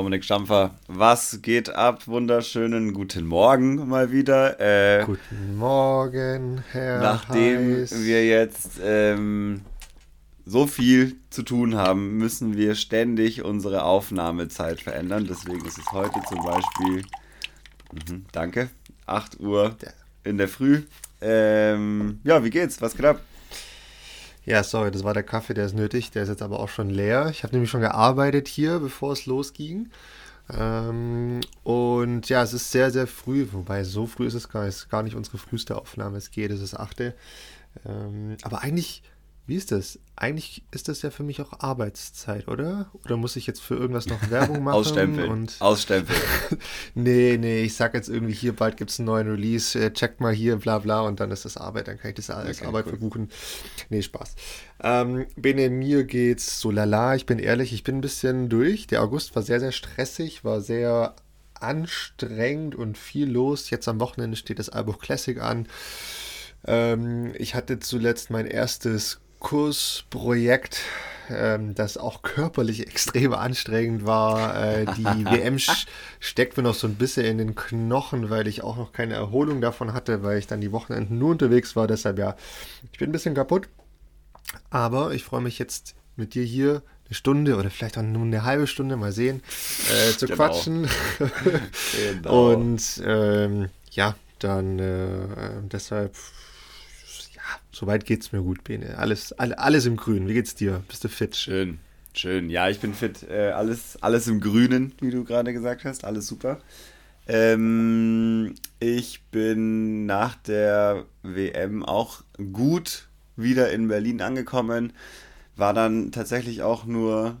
Dominik Stampfer, was geht ab? Wunderschönen guten Morgen mal wieder. Äh, guten Morgen, Herr Nachdem Heiß. wir jetzt ähm, so viel zu tun haben, müssen wir ständig unsere Aufnahmezeit verändern. Deswegen ist es heute zum Beispiel, mh, danke, 8 Uhr in der Früh. Ähm, ja, wie geht's? Was geht ab? Ja, sorry, das war der Kaffee, der ist nötig. Der ist jetzt aber auch schon leer. Ich habe nämlich schon gearbeitet hier, bevor es losging. Ähm, und ja, es ist sehr, sehr früh, wobei so früh ist es gar nicht, gar nicht unsere früheste Aufnahme. Es geht, es ist achte. Ähm, aber eigentlich wie ist das? Eigentlich ist das ja für mich auch Arbeitszeit, oder? Oder muss ich jetzt für irgendwas noch Werbung machen? Ausstempeln. Und Ausstempeln. nee, nee, ich sag jetzt irgendwie hier, bald gibt es einen neuen Release, äh, checkt mal hier, bla bla, und dann ist das Arbeit, dann kann ich das als okay, Arbeit cool. verbuchen. Nee, Spaß. Ähm, Bene, mir geht's so lala, ich bin ehrlich, ich bin ein bisschen durch. Der August war sehr, sehr stressig, war sehr anstrengend und viel los. Jetzt am Wochenende steht das Album Classic an. Ähm, ich hatte zuletzt mein erstes Kursprojekt, ähm, das auch körperlich extrem anstrengend war. Äh, die WM steckt mir noch so ein bisschen in den Knochen, weil ich auch noch keine Erholung davon hatte, weil ich dann die Wochenenden nur unterwegs war. Deshalb ja, ich bin ein bisschen kaputt. Aber ich freue mich jetzt mit dir hier eine Stunde oder vielleicht auch nur eine halbe Stunde mal sehen, äh, zu genau. quatschen. genau. Und ähm, ja, dann äh, deshalb Soweit geht es mir gut, Bene. Alles, all, alles im Grün. Wie geht's dir? Bist du fit? Schön, schön. Ja, ich bin fit. Äh, alles, alles im Grünen, wie du gerade gesagt hast. Alles super. Ähm, ich bin nach der WM auch gut wieder in Berlin angekommen. War dann tatsächlich auch nur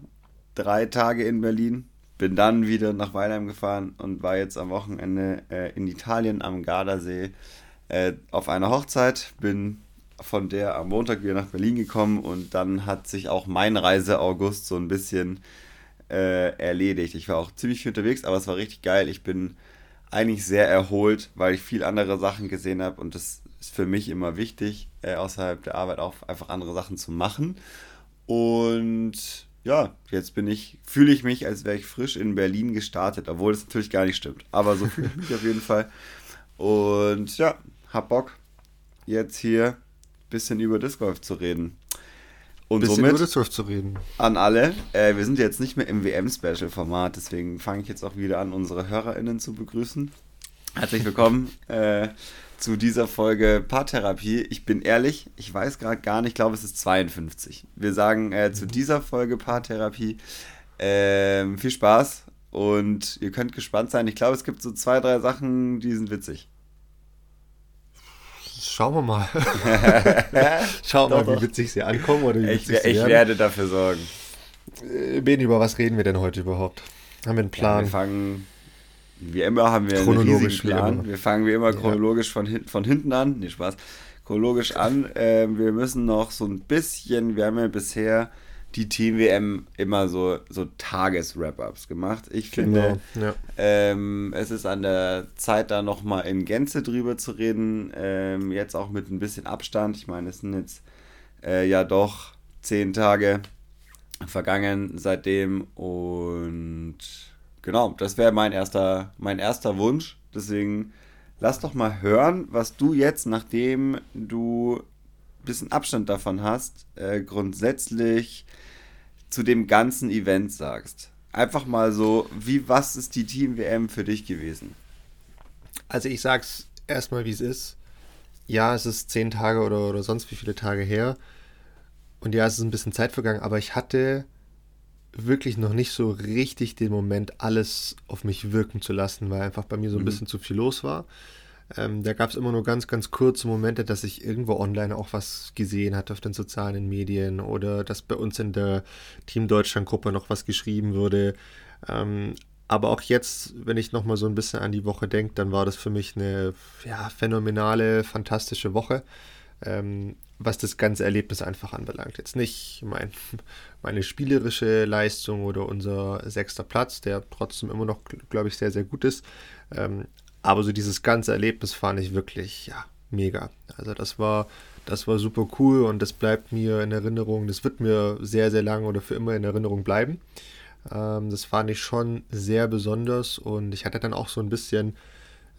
drei Tage in Berlin. Bin dann wieder nach Weilheim gefahren und war jetzt am Wochenende äh, in Italien am Gardasee äh, auf einer Hochzeit. Bin von der am Montag wieder nach Berlin gekommen und dann hat sich auch mein Reise August so ein bisschen äh, erledigt. Ich war auch ziemlich viel unterwegs, aber es war richtig geil. Ich bin eigentlich sehr erholt, weil ich viel andere Sachen gesehen habe und das ist für mich immer wichtig, äh, außerhalb der Arbeit auch einfach andere Sachen zu machen. Und ja, jetzt bin ich, fühle ich mich, als wäre ich frisch in Berlin gestartet, obwohl das natürlich gar nicht stimmt. Aber so fühle ich mich auf jeden Fall. Und ja, hab Bock, jetzt hier bisschen über Disc Golf zu reden. Und bisschen somit über Disc Golf zu reden. An alle, äh, wir sind jetzt nicht mehr im WM-Special-Format, deswegen fange ich jetzt auch wieder an, unsere HörerInnen zu begrüßen. Herzlich willkommen äh, zu dieser Folge Paartherapie. Ich bin ehrlich, ich weiß gerade gar nicht, ich glaube, es ist 52. Wir sagen äh, zu mhm. dieser Folge Paartherapie ähm, viel Spaß und ihr könnt gespannt sein. Ich glaube, es gibt so zwei, drei Sachen, die sind witzig. Schauen wir mal. Schauen wir mal, wie witzig sie ankommen oder wie ich, witzig sie Ich werde dafür sorgen. Äh, ben, über was reden wir denn heute überhaupt? Haben wir einen Plan? Ja, wir fangen, wie immer haben wir einen riesigen Plan. Wir fangen wie immer chronologisch ja. von, hin, von hinten an. Nee, Spaß. Chronologisch an. Äh, wir müssen noch so ein bisschen, wir haben ja bisher die Team-WM immer so, so Tages-Wrap-Ups gemacht. Ich finde, genau, ja. ähm, es ist an der Zeit, da nochmal in Gänze drüber zu reden. Ähm, jetzt auch mit ein bisschen Abstand. Ich meine, es sind jetzt äh, ja doch zehn Tage vergangen seitdem. Und genau, das wäre mein erster, mein erster Wunsch. Deswegen lass doch mal hören, was du jetzt, nachdem du bisschen Abstand davon hast, äh, grundsätzlich zu dem ganzen Event sagst. Einfach mal so, wie, was ist die Team-WM für dich gewesen? Also ich sag's erstmal, wie es ist. Ja, es ist zehn Tage oder, oder sonst wie viele Tage her. Und ja, es ist ein bisschen Zeit vergangen, aber ich hatte wirklich noch nicht so richtig den Moment, alles auf mich wirken zu lassen, weil einfach bei mir so ein mhm. bisschen zu viel los war. Ähm, da gab es immer nur ganz, ganz kurze Momente, dass ich irgendwo online auch was gesehen hatte auf den sozialen Medien oder dass bei uns in der Team Deutschland-Gruppe noch was geschrieben wurde. Ähm, aber auch jetzt, wenn ich nochmal so ein bisschen an die Woche denke, dann war das für mich eine ja, phänomenale, fantastische Woche, ähm, was das ganze Erlebnis einfach anbelangt. Jetzt nicht mein, meine spielerische Leistung oder unser sechster Platz, der trotzdem immer noch, glaube ich, sehr, sehr gut ist. Ähm, aber so dieses ganze Erlebnis fand ich wirklich, ja, mega. Also das war, das war super cool und das bleibt mir in Erinnerung. Das wird mir sehr, sehr lange oder für immer in Erinnerung bleiben. Ähm, das fand ich schon sehr besonders und ich hatte dann auch so ein bisschen,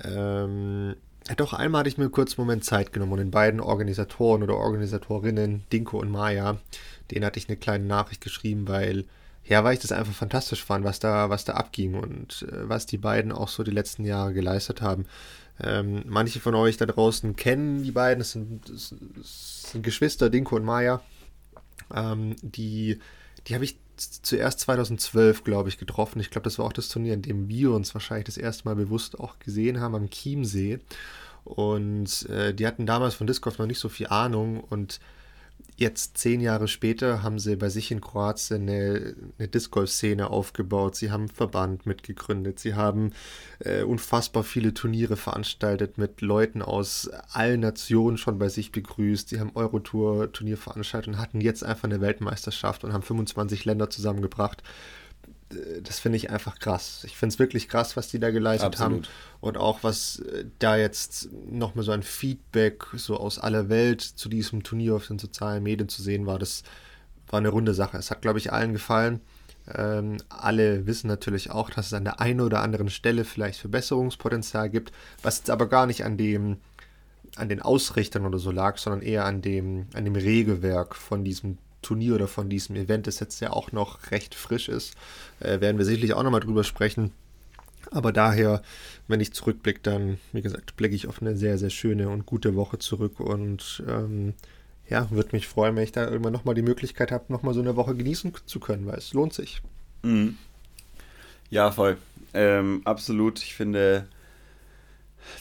ähm, doch einmal hatte ich mir kurz einen Moment Zeit genommen und den beiden Organisatoren oder Organisatorinnen, Dinko und Maya, denen hatte ich eine kleine Nachricht geschrieben, weil ja, weil ich das einfach fantastisch fand, was da, was da abging und äh, was die beiden auch so die letzten Jahre geleistet haben. Ähm, manche von euch da draußen kennen die beiden, es sind, das sind Geschwister, Dinko und Maya. Ähm, die die habe ich zuerst 2012, glaube ich, getroffen. Ich glaube, das war auch das Turnier, in dem wir uns wahrscheinlich das erste Mal bewusst auch gesehen haben am Chiemsee. Und äh, die hatten damals von Disc Golf noch nicht so viel Ahnung und Jetzt zehn Jahre später haben sie bei sich in Kroatien eine, eine Disc Golf-Szene aufgebaut. Sie haben einen Verband mitgegründet. Sie haben äh, unfassbar viele Turniere veranstaltet mit Leuten aus allen Nationen schon bei sich begrüßt. Sie haben Eurotour-Turnier veranstaltet und hatten jetzt einfach eine Weltmeisterschaft und haben 25 Länder zusammengebracht das finde ich einfach krass. Ich finde es wirklich krass, was die da geleistet Absolut. haben. Und auch was äh, da jetzt nochmal so ein Feedback so aus aller Welt zu diesem Turnier auf den sozialen Medien zu sehen war, das war eine runde Sache. Es hat, glaube ich, allen gefallen. Ähm, alle wissen natürlich auch, dass es an der einen oder anderen Stelle vielleicht Verbesserungspotenzial gibt, was jetzt aber gar nicht an dem an den Ausrichtern oder so lag, sondern eher an dem, an dem Regelwerk von diesem Turnier oder von diesem Event, das jetzt ja auch noch recht frisch ist, äh, werden wir sicherlich auch nochmal drüber sprechen. Aber daher, wenn ich zurückblicke, dann, wie gesagt, blicke ich auf eine sehr, sehr schöne und gute Woche zurück und ähm, ja, würde mich freuen, wenn ich da irgendwann nochmal die Möglichkeit habe, nochmal so eine Woche genießen zu können, weil es lohnt sich. Mhm. Ja, voll. Ähm, absolut. Ich finde,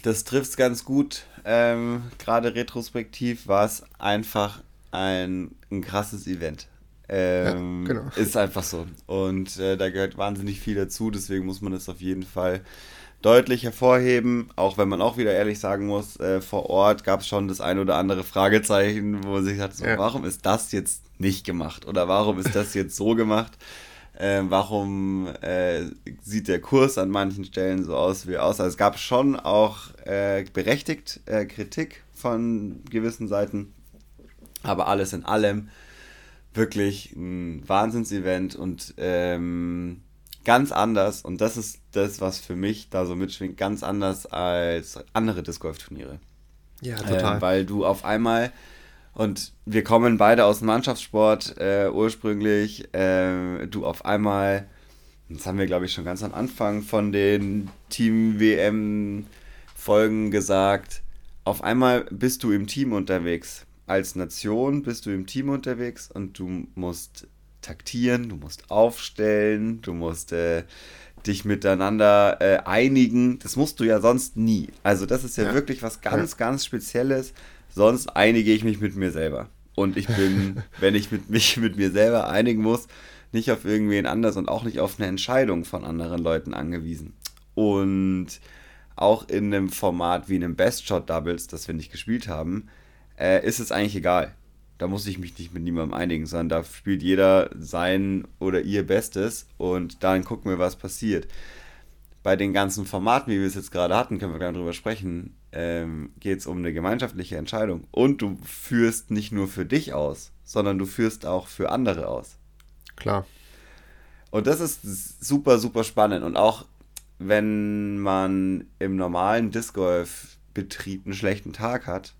das trifft es ganz gut. Ähm, Gerade retrospektiv war es einfach ein, ein krasses Event. Ähm, ja, genau. Ist einfach so. Und äh, da gehört wahnsinnig viel dazu, deswegen muss man das auf jeden Fall deutlich hervorheben, auch wenn man auch wieder ehrlich sagen muss, äh, vor Ort gab es schon das ein oder andere Fragezeichen, wo man sich sagt, so, ja. warum ist das jetzt nicht gemacht oder warum ist das jetzt so gemacht? Äh, warum äh, sieht der Kurs an manchen Stellen so aus wie aus? Also es gab schon auch äh, berechtigt äh, Kritik von gewissen Seiten, aber alles in allem wirklich ein Wahnsinnsevent und ähm, ganz anders. Und das ist das, was für mich da so mitschwingt, ganz anders als andere Disc Golf Turniere. Ja, total. Ähm, weil du auf einmal und wir kommen beide aus dem Mannschaftssport äh, ursprünglich. Äh, du auf einmal, das haben wir glaube ich schon ganz am Anfang von den Team WM Folgen gesagt. Auf einmal bist du im Team unterwegs als Nation bist du im Team unterwegs und du musst taktieren, du musst aufstellen, du musst äh, dich miteinander äh, einigen. Das musst du ja sonst nie. Also das ist ja, ja. wirklich was ganz, ja. ganz Spezielles. Sonst einige ich mich mit mir selber. Und ich bin, wenn ich mit, mich mit mir selber einigen muss, nicht auf irgendwen anders und auch nicht auf eine Entscheidung von anderen Leuten angewiesen. Und auch in einem Format wie einem Best Shot Doubles, das wir nicht gespielt haben, äh, ist es eigentlich egal. Da muss ich mich nicht mit niemandem einigen, sondern da spielt jeder sein oder ihr Bestes und dann gucken wir, was passiert. Bei den ganzen Formaten, wie wir es jetzt gerade hatten, können wir gerne drüber sprechen, ähm, geht es um eine gemeinschaftliche Entscheidung. Und du führst nicht nur für dich aus, sondern du führst auch für andere aus. Klar. Und das ist super, super spannend. Und auch wenn man im normalen Disc Golf Betrieb einen schlechten Tag hat,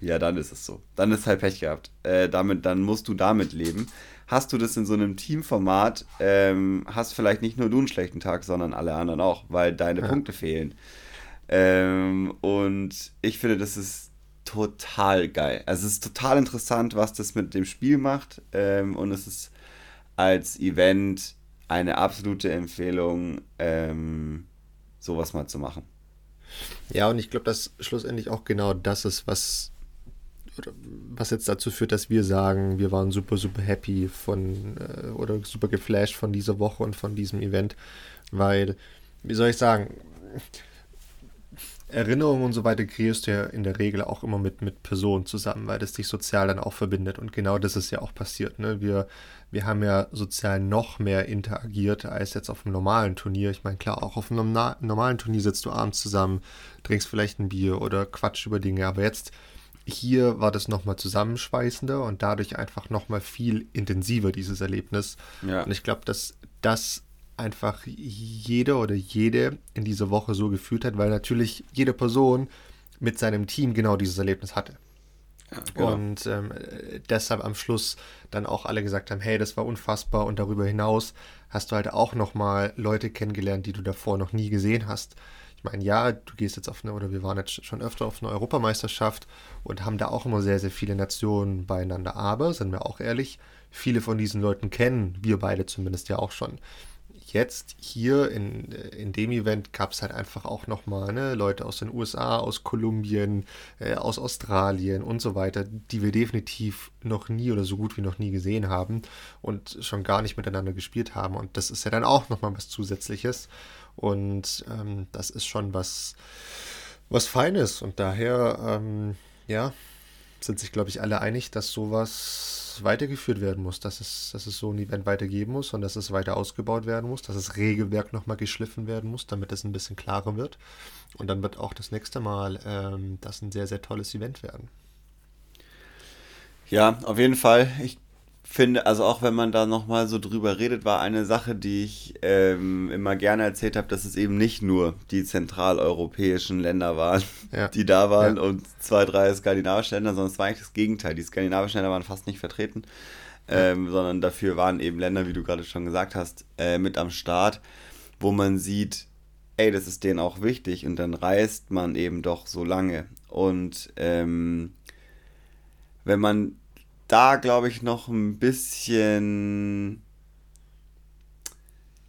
ja, dann ist es so. Dann ist halt Pech gehabt. Äh, damit, dann musst du damit leben. Hast du das in so einem Teamformat, ähm, hast vielleicht nicht nur du einen schlechten Tag, sondern alle anderen auch, weil deine ja. Punkte fehlen. Ähm, und ich finde, das ist total geil. Also es ist total interessant, was das mit dem Spiel macht. Ähm, und es ist als Event eine absolute Empfehlung, ähm, sowas mal zu machen. Ja, und ich glaube, dass schlussendlich auch genau das ist, was was jetzt dazu führt, dass wir sagen, wir waren super, super happy von äh, oder super geflasht von dieser Woche und von diesem Event, weil, wie soll ich sagen, Erinnerungen und so weiter kreierst du ja in der Regel auch immer mit, mit Personen zusammen, weil das dich sozial dann auch verbindet. Und genau das ist ja auch passiert. Ne? Wir, wir haben ja sozial noch mehr interagiert als jetzt auf einem normalen Turnier. Ich meine, klar, auch auf einem normalen Turnier sitzt du abends zusammen, trinkst vielleicht ein Bier oder quatsch über Dinge. Aber jetzt hier war das nochmal zusammenschweißender und dadurch einfach nochmal viel intensiver, dieses Erlebnis. Ja. Und ich glaube, dass dass einfach jeder oder jede in dieser Woche so gefühlt hat, weil natürlich jede Person mit seinem Team genau dieses Erlebnis hatte. Ja, genau. Und ähm, deshalb am Schluss dann auch alle gesagt haben, hey, das war unfassbar und darüber hinaus hast du halt auch nochmal Leute kennengelernt, die du davor noch nie gesehen hast. Ich meine, ja, du gehst jetzt auf eine, oder wir waren jetzt schon öfter auf eine Europameisterschaft und haben da auch immer sehr, sehr viele Nationen beieinander. Aber, sind wir auch ehrlich, viele von diesen Leuten kennen wir beide zumindest ja auch schon jetzt hier in, in dem Event gab es halt einfach auch nochmal ne, Leute aus den USA, aus Kolumbien, äh, aus Australien und so weiter, die wir definitiv noch nie oder so gut wie noch nie gesehen haben und schon gar nicht miteinander gespielt haben. Und das ist ja dann auch nochmal was Zusätzliches. Und ähm, das ist schon was, was Feines. Und daher, ähm, ja, sind sich, glaube ich, alle einig, dass sowas weitergeführt werden muss, dass es, dass es so ein Event weitergeben muss und dass es weiter ausgebaut werden muss, dass das Regelwerk nochmal geschliffen werden muss, damit es ein bisschen klarer wird. Und dann wird auch das nächste Mal ähm, das ein sehr, sehr tolles Event werden. Ja, auf jeden Fall. Ich finde, also auch wenn man da nochmal so drüber redet, war eine Sache, die ich ähm, immer gerne erzählt habe, dass es eben nicht nur die zentraleuropäischen Länder waren, ja. die da waren ja. und zwei, drei skandinavische Länder, sondern es war eigentlich das Gegenteil. Die skandinavischen Länder waren fast nicht vertreten, ähm, ja. sondern dafür waren eben Länder, wie du gerade schon gesagt hast, äh, mit am Start, wo man sieht, ey, das ist denen auch wichtig und dann reist man eben doch so lange. Und ähm, wenn man da, glaube ich, noch ein bisschen,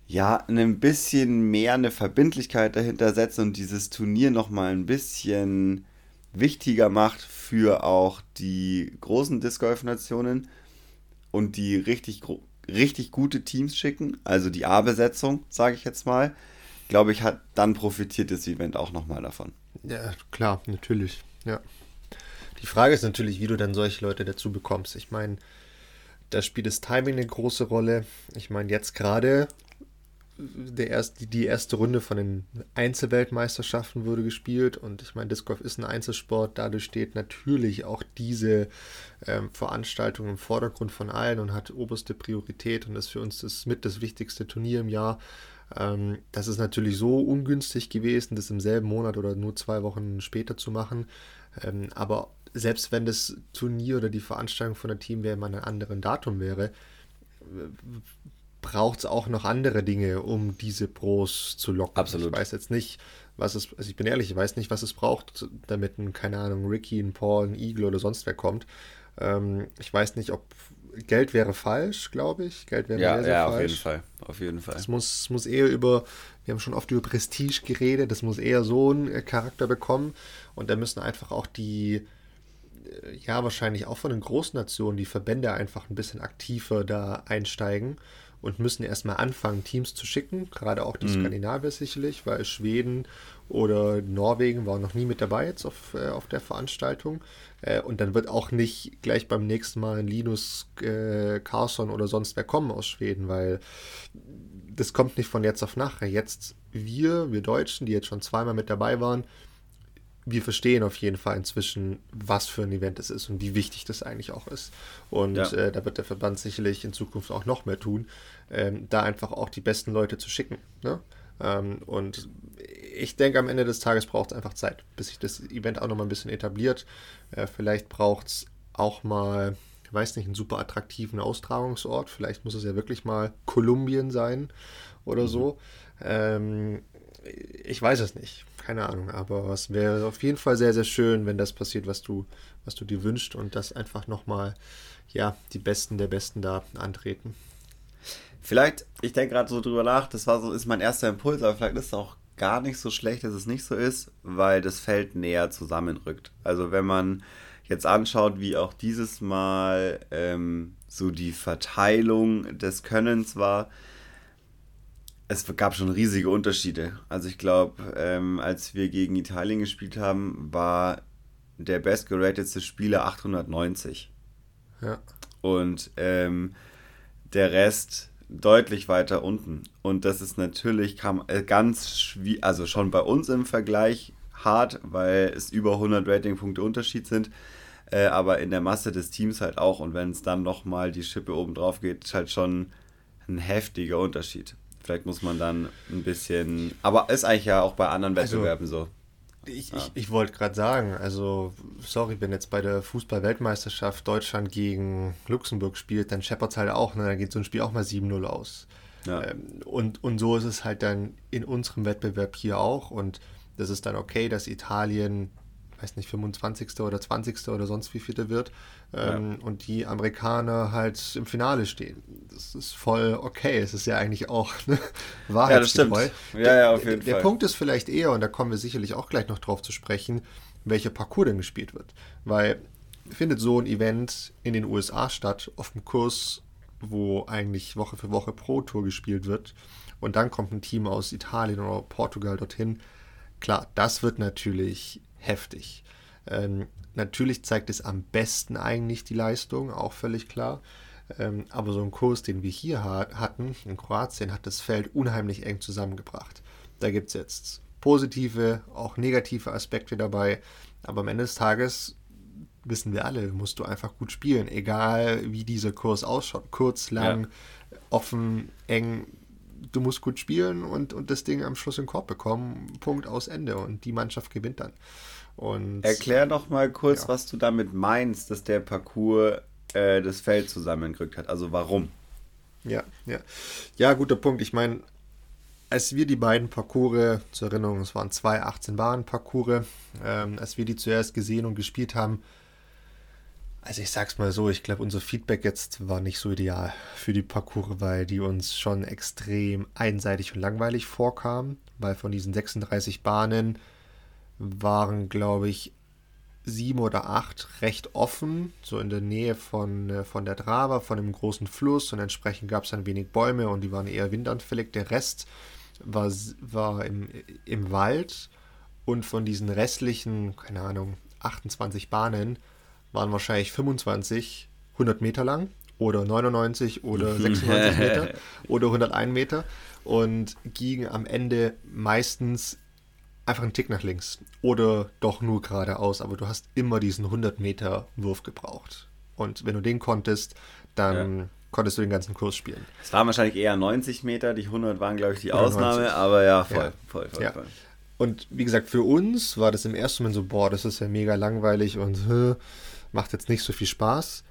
ja, ein bisschen mehr eine Verbindlichkeit dahinter setzen und dieses Turnier noch mal ein bisschen wichtiger macht für auch die großen Disc Golf Nationen und die richtig richtig gute Teams schicken, also die A-Besetzung, sage ich jetzt mal, glaube ich, hat dann profitiert das Event auch noch mal davon. Ja, klar, natürlich. Ja. Die Frage ist natürlich, wie du dann solche Leute dazu bekommst. Ich meine, da spielt das Timing eine große Rolle. Ich meine, jetzt gerade der erste, die erste Runde von den Einzelweltmeisterschaften wurde gespielt und ich meine, Disc Golf ist ein Einzelsport, dadurch steht natürlich auch diese ähm, Veranstaltung im Vordergrund von allen und hat oberste Priorität und ist für uns das mit das wichtigste Turnier im Jahr. Ähm, das ist natürlich so ungünstig gewesen, das im selben Monat oder nur zwei Wochen später zu machen, ähm, aber selbst wenn das Turnier oder die Veranstaltung von der Team wäre mal ein anderen Datum wäre, braucht es auch noch andere Dinge, um diese Pros zu locken. Absolut. Ich weiß jetzt nicht, was es, also ich bin ehrlich, ich weiß nicht, was es braucht, damit ein, keine Ahnung, Ricky, ein Paul, ein Eagle oder sonst wer kommt. Ähm, ich weiß nicht, ob Geld wäre falsch, glaube ich. Geld wäre ja, sehr, sehr ja, falsch. auf jeden Fall. Auf jeden Fall. Es muss, muss eher über, wir haben schon oft über Prestige geredet, das muss eher so einen Charakter bekommen. Und da müssen einfach auch die, ja, wahrscheinlich auch von den Großnationen die Verbände einfach ein bisschen aktiver da einsteigen und müssen erstmal anfangen, Teams zu schicken, gerade auch die mhm. Skandinavier sicherlich, weil Schweden oder Norwegen war noch nie mit dabei jetzt auf, äh, auf der Veranstaltung. Äh, und dann wird auch nicht gleich beim nächsten Mal ein Linus äh, Carlson oder sonst wer kommen aus Schweden, weil das kommt nicht von jetzt auf nachher. Jetzt wir, wir Deutschen, die jetzt schon zweimal mit dabei waren, wir verstehen auf jeden Fall inzwischen, was für ein Event es ist und wie wichtig das eigentlich auch ist. Und ja. äh, da wird der Verband sicherlich in Zukunft auch noch mehr tun, ähm, da einfach auch die besten Leute zu schicken. Ne? Ähm, und ich denke, am Ende des Tages braucht es einfach Zeit, bis sich das Event auch noch mal ein bisschen etabliert. Äh, vielleicht braucht es auch mal, ich weiß nicht, einen super attraktiven Austragungsort. Vielleicht muss es ja wirklich mal Kolumbien sein oder mhm. so. Ähm, ich weiß es nicht keine Ahnung, aber es wäre auf jeden Fall sehr, sehr schön, wenn das passiert, was du, was du dir wünschst und dass einfach nochmal, ja, die Besten der Besten da antreten. Vielleicht, ich denke gerade so drüber nach, das war so, ist mein erster Impuls, aber vielleicht ist es auch gar nicht so schlecht, dass es nicht so ist, weil das Feld näher zusammenrückt. Also wenn man jetzt anschaut, wie auch dieses Mal ähm, so die Verteilung des Könnens war, es gab schon riesige Unterschiede. Also ich glaube, ähm, als wir gegen Italien gespielt haben, war der bestgeratedste Spieler 890. Ja. Und ähm, der Rest deutlich weiter unten. Und das ist natürlich kam, äh, ganz schwierig, also schon bei uns im Vergleich hart, weil es über 100 Ratingpunkte Unterschied sind. Äh, aber in der Masse des Teams halt auch. Und wenn es dann nochmal die Schippe oben drauf geht, ist halt schon ein heftiger Unterschied. Vielleicht muss man dann ein bisschen. Aber ist eigentlich ja auch bei anderen also, Wettbewerben also, so. Ich, ja. ich, ich wollte gerade sagen, also, sorry, wenn jetzt bei der Fußball-Weltmeisterschaft Deutschland gegen Luxemburg spielt, dann scheppert es halt auch, ne? dann geht so ein Spiel auch mal 7-0 aus. Ja. Ähm, und, und so ist es halt dann in unserem Wettbewerb hier auch. Und das ist dann okay, dass Italien, weiß nicht, 25. oder 20. oder sonst wie viele wird. Ähm, ja. Und die Amerikaner halt im Finale stehen. Das ist voll okay. Es ist ja eigentlich auch ne, wahrheitsgetreu. Ja. Ja, ja, auf jeden der, Fall. Der Punkt ist vielleicht eher, und da kommen wir sicherlich auch gleich noch drauf zu sprechen, welcher Parcours denn gespielt wird. Weil findet so ein Event in den USA statt, auf dem Kurs wo eigentlich Woche für Woche Pro Tour gespielt wird. Und dann kommt ein Team aus Italien oder Portugal dorthin. Klar, das wird natürlich heftig. Ähm, natürlich zeigt es am besten eigentlich die Leistung, auch völlig klar. Ähm, aber so ein Kurs, den wir hier hatten, in Kroatien, hat das Feld unheimlich eng zusammengebracht. Da gibt es jetzt positive, auch negative Aspekte dabei. Aber am Ende des Tages wissen wir alle, musst du einfach gut spielen, egal wie dieser Kurs ausschaut. Kurz, lang, ja. offen, eng. Du musst gut spielen und, und das Ding am Schluss in den Korb bekommen. Punkt aus Ende. Und die Mannschaft gewinnt dann. Und, Erklär doch mal kurz, ja. was du damit meinst, dass der Parcours äh, das Feld zusammengerückt hat. Also warum? Ja, ja. Ja, guter Punkt. Ich meine, als wir die beiden Parcours, zur Erinnerung, es waren zwei 18-Bahn-Parcours, ähm, als wir die zuerst gesehen und gespielt haben, also ich sag's mal so, ich glaube, unser Feedback jetzt war nicht so ideal für die Parcours, weil die uns schon extrem einseitig und langweilig vorkamen, weil von diesen 36 Bahnen waren, glaube ich, sieben oder acht recht offen, so in der Nähe von, äh, von der Drava, von einem großen Fluss und entsprechend gab es dann wenig Bäume und die waren eher windanfällig. Der Rest war, war im, im Wald und von diesen restlichen, keine Ahnung, 28 Bahnen waren wahrscheinlich 25 100 Meter lang oder 99 oder 96 Meter oder 101 Meter und gingen am Ende meistens einfach einen Tick nach links oder doch nur geradeaus, aber du hast immer diesen 100 Meter Wurf gebraucht. Und wenn du den konntest, dann ja. konntest du den ganzen Kurs spielen. Es waren wahrscheinlich eher 90 Meter, die 100 waren, glaube ich, die Ausnahme, aber ja, voll, ja. voll, voll, ja. voll. Und wie gesagt, für uns war das im ersten Moment so, boah, das ist ja mega langweilig und macht jetzt nicht so viel Spaß.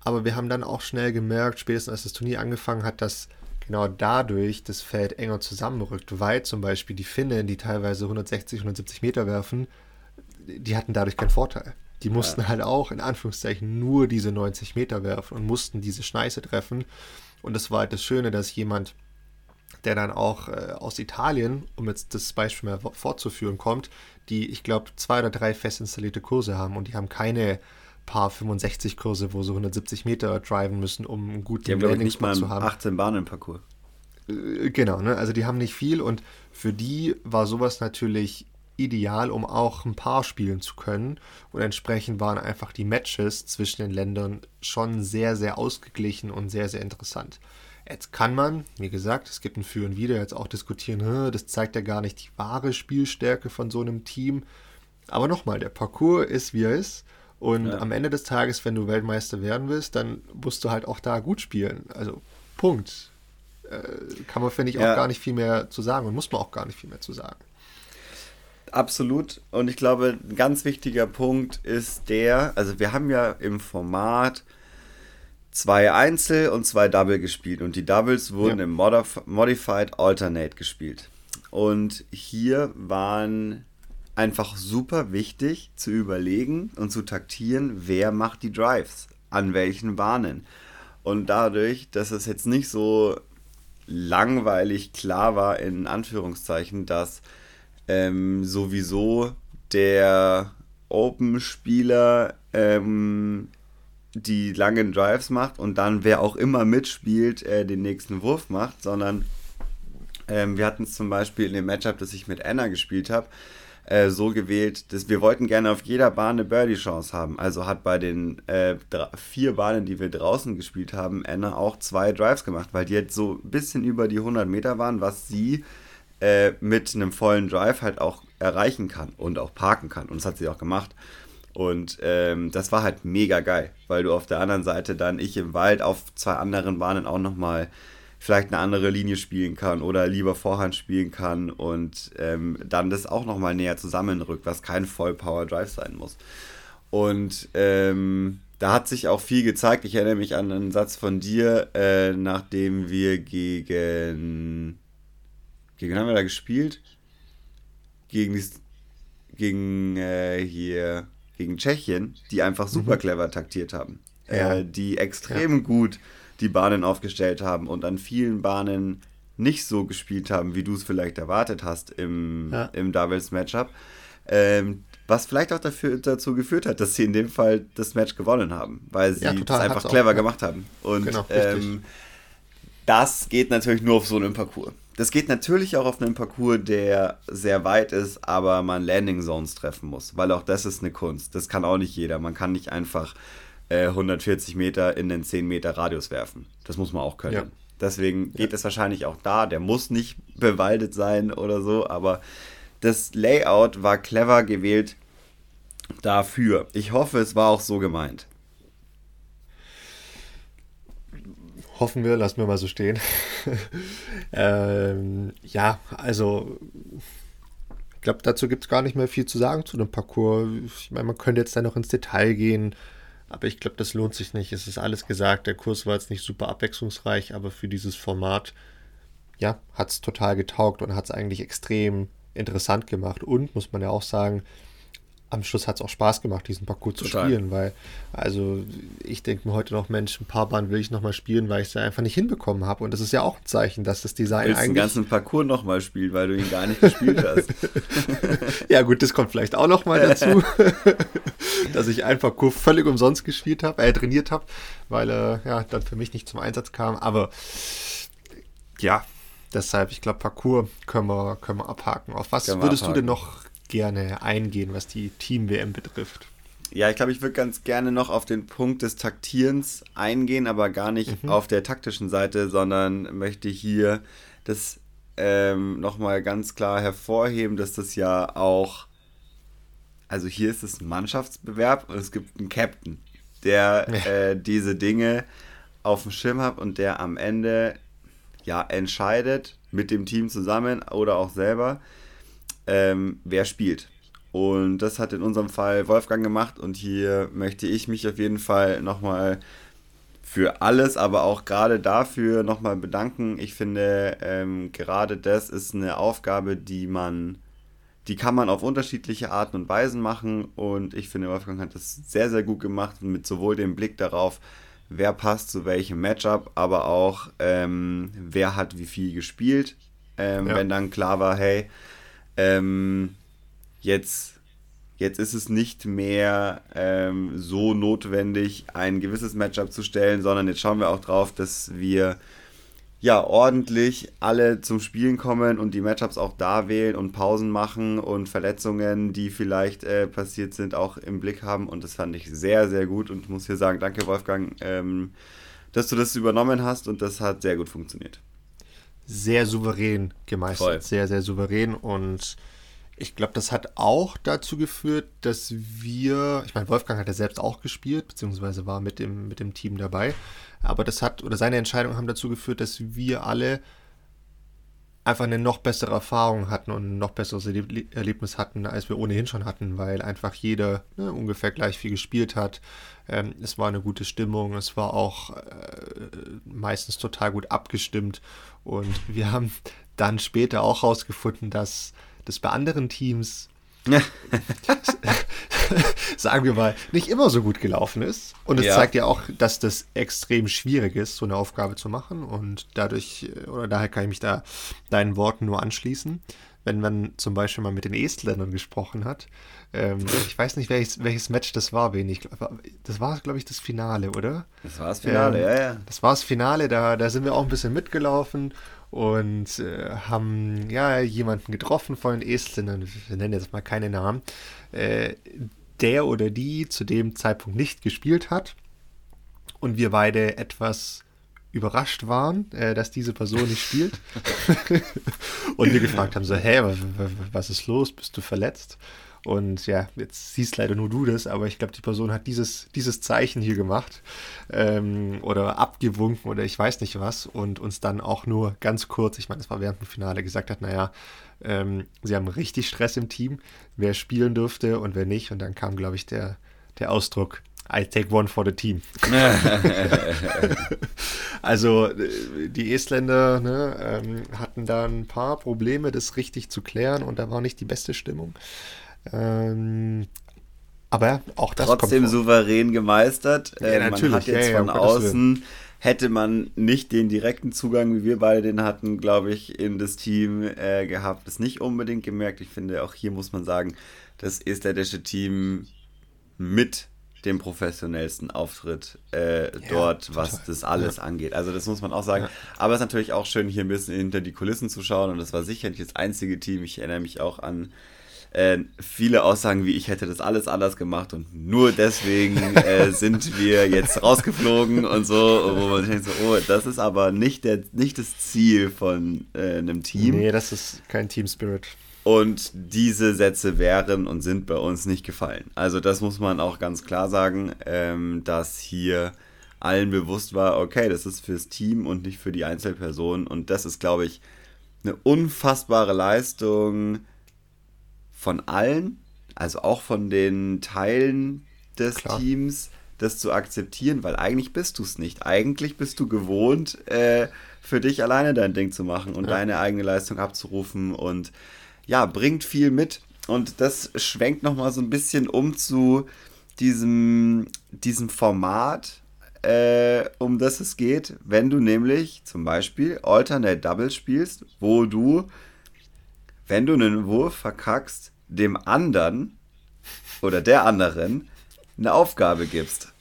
Aber wir haben dann auch schnell gemerkt, spätestens als das Turnier angefangen hat, dass genau dadurch das Feld enger zusammenrückt, weil zum Beispiel die Finnen, die teilweise 160, 170 Meter werfen, die hatten dadurch keinen Vorteil. Die mussten ja. halt auch in Anführungszeichen nur diese 90 Meter werfen und mussten diese Schneise treffen. Und das war halt das Schöne, dass jemand, der dann auch äh, aus Italien, um jetzt das Beispiel mal fortzuführen, kommt, die, ich glaube, zwei oder drei fest installierte Kurse haben und die haben keine paar 65 Kurse, wo sie 170 Meter driven müssen, um einen guten die haben, Landing nicht mal zu haben. 18 Bahnen im Parcours. Äh, genau, ne? also die haben nicht viel und für die war sowas natürlich ideal, um auch ein paar spielen zu können. Und entsprechend waren einfach die Matches zwischen den Ländern schon sehr, sehr ausgeglichen und sehr, sehr interessant. Jetzt kann man, wie gesagt, es gibt ein Für und Wider, jetzt auch diskutieren, das zeigt ja gar nicht die wahre Spielstärke von so einem Team. Aber nochmal, der Parcours ist, wie er ist. Und ja. am Ende des Tages, wenn du Weltmeister werden willst, dann musst du halt auch da gut spielen. Also Punkt. Äh, kann man, finde ich, auch ja. gar nicht viel mehr zu sagen und muss man auch gar nicht viel mehr zu sagen. Absolut. Und ich glaube, ein ganz wichtiger Punkt ist der, also wir haben ja im Format zwei Einzel und zwei Double gespielt und die Doubles wurden ja. im Modif Modified Alternate gespielt. Und hier waren einfach super wichtig zu überlegen und zu taktieren, wer macht die Drives, an welchen Bahnen. Und dadurch, dass es jetzt nicht so langweilig klar war, in Anführungszeichen, dass ähm, sowieso der Open-Spieler ähm, die langen Drives macht und dann wer auch immer mitspielt, äh, den nächsten Wurf macht, sondern ähm, wir hatten es zum Beispiel in dem Matchup, das ich mit Anna gespielt habe, äh, so gewählt, dass wir wollten gerne auf jeder Bahn eine Birdie-Chance haben. Also hat bei den äh, vier Bahnen, die wir draußen gespielt haben, Anna auch zwei Drives gemacht, weil die jetzt so ein bisschen über die 100 Meter waren, was sie äh, mit einem vollen Drive halt auch erreichen kann und auch parken kann. Und das hat sie auch gemacht. Und ähm, das war halt mega geil, weil du auf der anderen Seite dann ich im Wald auf zwei anderen Bahnen auch nochmal vielleicht eine andere Linie spielen kann oder lieber Vorhand spielen kann und ähm, dann das auch nochmal näher zusammenrückt, was kein Voll-Power-Drive sein muss. Und ähm, da hat sich auch viel gezeigt. Ich erinnere mich an einen Satz von dir, äh, nachdem wir gegen. Gegen haben wir da gespielt? Gegen, gegen äh, hier. Gegen Tschechien, die einfach super mhm. clever taktiert haben. Ja. Äh, die extrem ja. gut die Bahnen aufgestellt haben und an vielen Bahnen nicht so gespielt haben, wie du es vielleicht erwartet hast im, ja. im Doubles-Matchup. Ähm, was vielleicht auch dafür, dazu geführt hat, dass sie in dem Fall das Match gewonnen haben, weil sie ja, es einfach clever auch, gemacht haben. Und genau, ähm, das geht natürlich nur auf so einem Parcours. Das geht natürlich auch auf einem Parcours, der sehr weit ist, aber man Landing Zones treffen muss, weil auch das ist eine Kunst. Das kann auch nicht jeder. Man kann nicht einfach äh, 140 Meter in den 10 Meter Radius werfen. Das muss man auch können. Ja. Deswegen geht ja. es wahrscheinlich auch da. Der muss nicht bewaldet sein oder so, aber das Layout war clever gewählt dafür. Ich hoffe, es war auch so gemeint. Hoffen wir, lassen wir mal so stehen. ähm, ja, also ich glaube, dazu gibt es gar nicht mehr viel zu sagen zu dem Parcours. Ich meine, man könnte jetzt da noch ins Detail gehen, aber ich glaube, das lohnt sich nicht. Es ist alles gesagt. Der Kurs war jetzt nicht super abwechslungsreich, aber für dieses Format, ja, hat es total getaugt und hat es eigentlich extrem interessant gemacht. Und, muss man ja auch sagen, am Schluss hat es auch Spaß gemacht, diesen Parcours Total. zu spielen, weil, also ich denke mir heute noch, Mensch, ein paar Bahnen will ich nochmal spielen, weil ich es einfach nicht hinbekommen habe. Und das ist ja auch ein Zeichen, dass das Design Willst eigentlich. den ganzen Parcours nochmal spielen, weil du ihn gar nicht gespielt hast. ja, gut, das kommt vielleicht auch nochmal dazu, dass ich ein Parcours völlig umsonst gespielt habe, äh, trainiert habe, weil er äh, ja dann für mich nicht zum Einsatz kam. Aber ja, deshalb, ich glaube, Parcours können wir, können wir abhaken. Auf was würdest abhaken. du denn noch gerne eingehen, was die Team-WM betrifft? Ja, ich glaube, ich würde ganz gerne noch auf den Punkt des Taktierens eingehen, aber gar nicht mhm. auf der taktischen Seite, sondern möchte hier das ähm, nochmal ganz klar hervorheben, dass das ja auch, also hier ist es ein Mannschaftsbewerb und es gibt einen Captain, der äh, diese Dinge auf dem Schirm hat und der am Ende ja entscheidet mit dem Team zusammen oder auch selber, ähm, wer spielt. Und das hat in unserem Fall Wolfgang gemacht und hier möchte ich mich auf jeden Fall nochmal für alles, aber auch gerade dafür nochmal bedanken. Ich finde, ähm, gerade das ist eine Aufgabe, die man, die kann man auf unterschiedliche Arten und Weisen machen und ich finde, Wolfgang hat das sehr, sehr gut gemacht mit sowohl dem Blick darauf, wer passt zu welchem Matchup, aber auch ähm, wer hat wie viel gespielt. Ähm, ja. Wenn dann klar war, hey, ähm, jetzt, jetzt ist es nicht mehr ähm, so notwendig, ein gewisses Matchup zu stellen, sondern jetzt schauen wir auch drauf, dass wir ja ordentlich alle zum Spielen kommen und die Matchups auch da wählen und Pausen machen und Verletzungen, die vielleicht äh, passiert sind, auch im Blick haben. Und das fand ich sehr, sehr gut. Und muss hier sagen, danke Wolfgang, ähm, dass du das übernommen hast. Und das hat sehr gut funktioniert sehr souverän gemeistert. Voll. Sehr, sehr souverän. Und ich glaube, das hat auch dazu geführt, dass wir, ich meine, Wolfgang hat ja selbst auch gespielt, beziehungsweise war mit dem, mit dem Team dabei. Aber das hat, oder seine Entscheidungen haben dazu geführt, dass wir alle einfach eine noch bessere Erfahrung hatten und ein noch besseres Erlebnis hatten, als wir ohnehin schon hatten, weil einfach jeder ne, ungefähr gleich viel gespielt hat. Ähm, es war eine gute Stimmung, es war auch äh, meistens total gut abgestimmt und wir haben dann später auch herausgefunden, dass das bei anderen Teams sagen wir mal, nicht immer so gut gelaufen ist. Und es ja. zeigt ja auch, dass das extrem schwierig ist, so eine Aufgabe zu machen. Und dadurch, oder daher kann ich mich da deinen Worten nur anschließen. Wenn man zum Beispiel mal mit den Estländern gesprochen hat, ähm, ich weiß nicht, welches, welches Match das war, wenig. Das war, glaube ich, das Finale, oder? Das war das Finale, ähm, ja, ja. Das war das Finale, da, da sind wir auch ein bisschen mitgelaufen und äh, haben ja jemanden getroffen von den Estländern, wir nennen jetzt mal keine Namen, äh, der oder die zu dem Zeitpunkt nicht gespielt hat und wir beide etwas überrascht waren, äh, dass diese Person nicht spielt und wir gefragt haben so, was, was ist los, bist du verletzt? Und ja, jetzt siehst leider nur du das, aber ich glaube, die Person hat dieses, dieses Zeichen hier gemacht ähm, oder abgewunken oder ich weiß nicht was und uns dann auch nur ganz kurz, ich meine, es war während dem Finale, gesagt hat, naja, ähm, sie haben richtig Stress im Team, wer spielen dürfte und wer nicht. Und dann kam, glaube ich, der, der Ausdruck, I take one for the team. also äh, die Estländer ne, ähm, hatten da ein paar Probleme, das richtig zu klären und da war nicht die beste Stimmung. Ähm, aber auch das trotzdem souverän gemeistert. Ja, äh, man hat jetzt ja, ja, von außen hätte man nicht den direkten Zugang, wie wir beide den hatten, glaube ich, in das Team äh, gehabt. Das nicht unbedingt gemerkt. Ich finde, auch hier muss man sagen, das estländische Team mit dem professionellsten Auftritt äh, ja, dort, total. was das alles ja. angeht. Also das muss man auch sagen. Ja. Aber es ist natürlich auch schön, hier ein bisschen hinter die Kulissen zu schauen. Und das war sicherlich das einzige Team. Ich erinnere mich auch an äh, viele Aussagen wie, ich hätte das alles anders gemacht und nur deswegen äh, sind wir jetzt rausgeflogen und so, wo man denkt so, oh, das ist aber nicht, der, nicht das Ziel von äh, einem Team. Nee, das ist kein Team Spirit. Und diese Sätze wären und sind bei uns nicht gefallen. Also das muss man auch ganz klar sagen, ähm, dass hier allen bewusst war, okay, das ist fürs Team und nicht für die Einzelperson. Und das ist, glaube ich, eine unfassbare Leistung von allen, also auch von den Teilen des Klar. Teams, das zu akzeptieren, weil eigentlich bist du es nicht. Eigentlich bist du gewohnt, äh, für dich alleine dein Ding zu machen und ja. deine eigene Leistung abzurufen und ja, bringt viel mit. Und das schwenkt nochmal so ein bisschen um zu diesem, diesem Format, äh, um das es geht, wenn du nämlich zum Beispiel Alternate Double spielst, wo du wenn du einen Wurf verkackst, dem anderen oder der anderen eine Aufgabe gibst.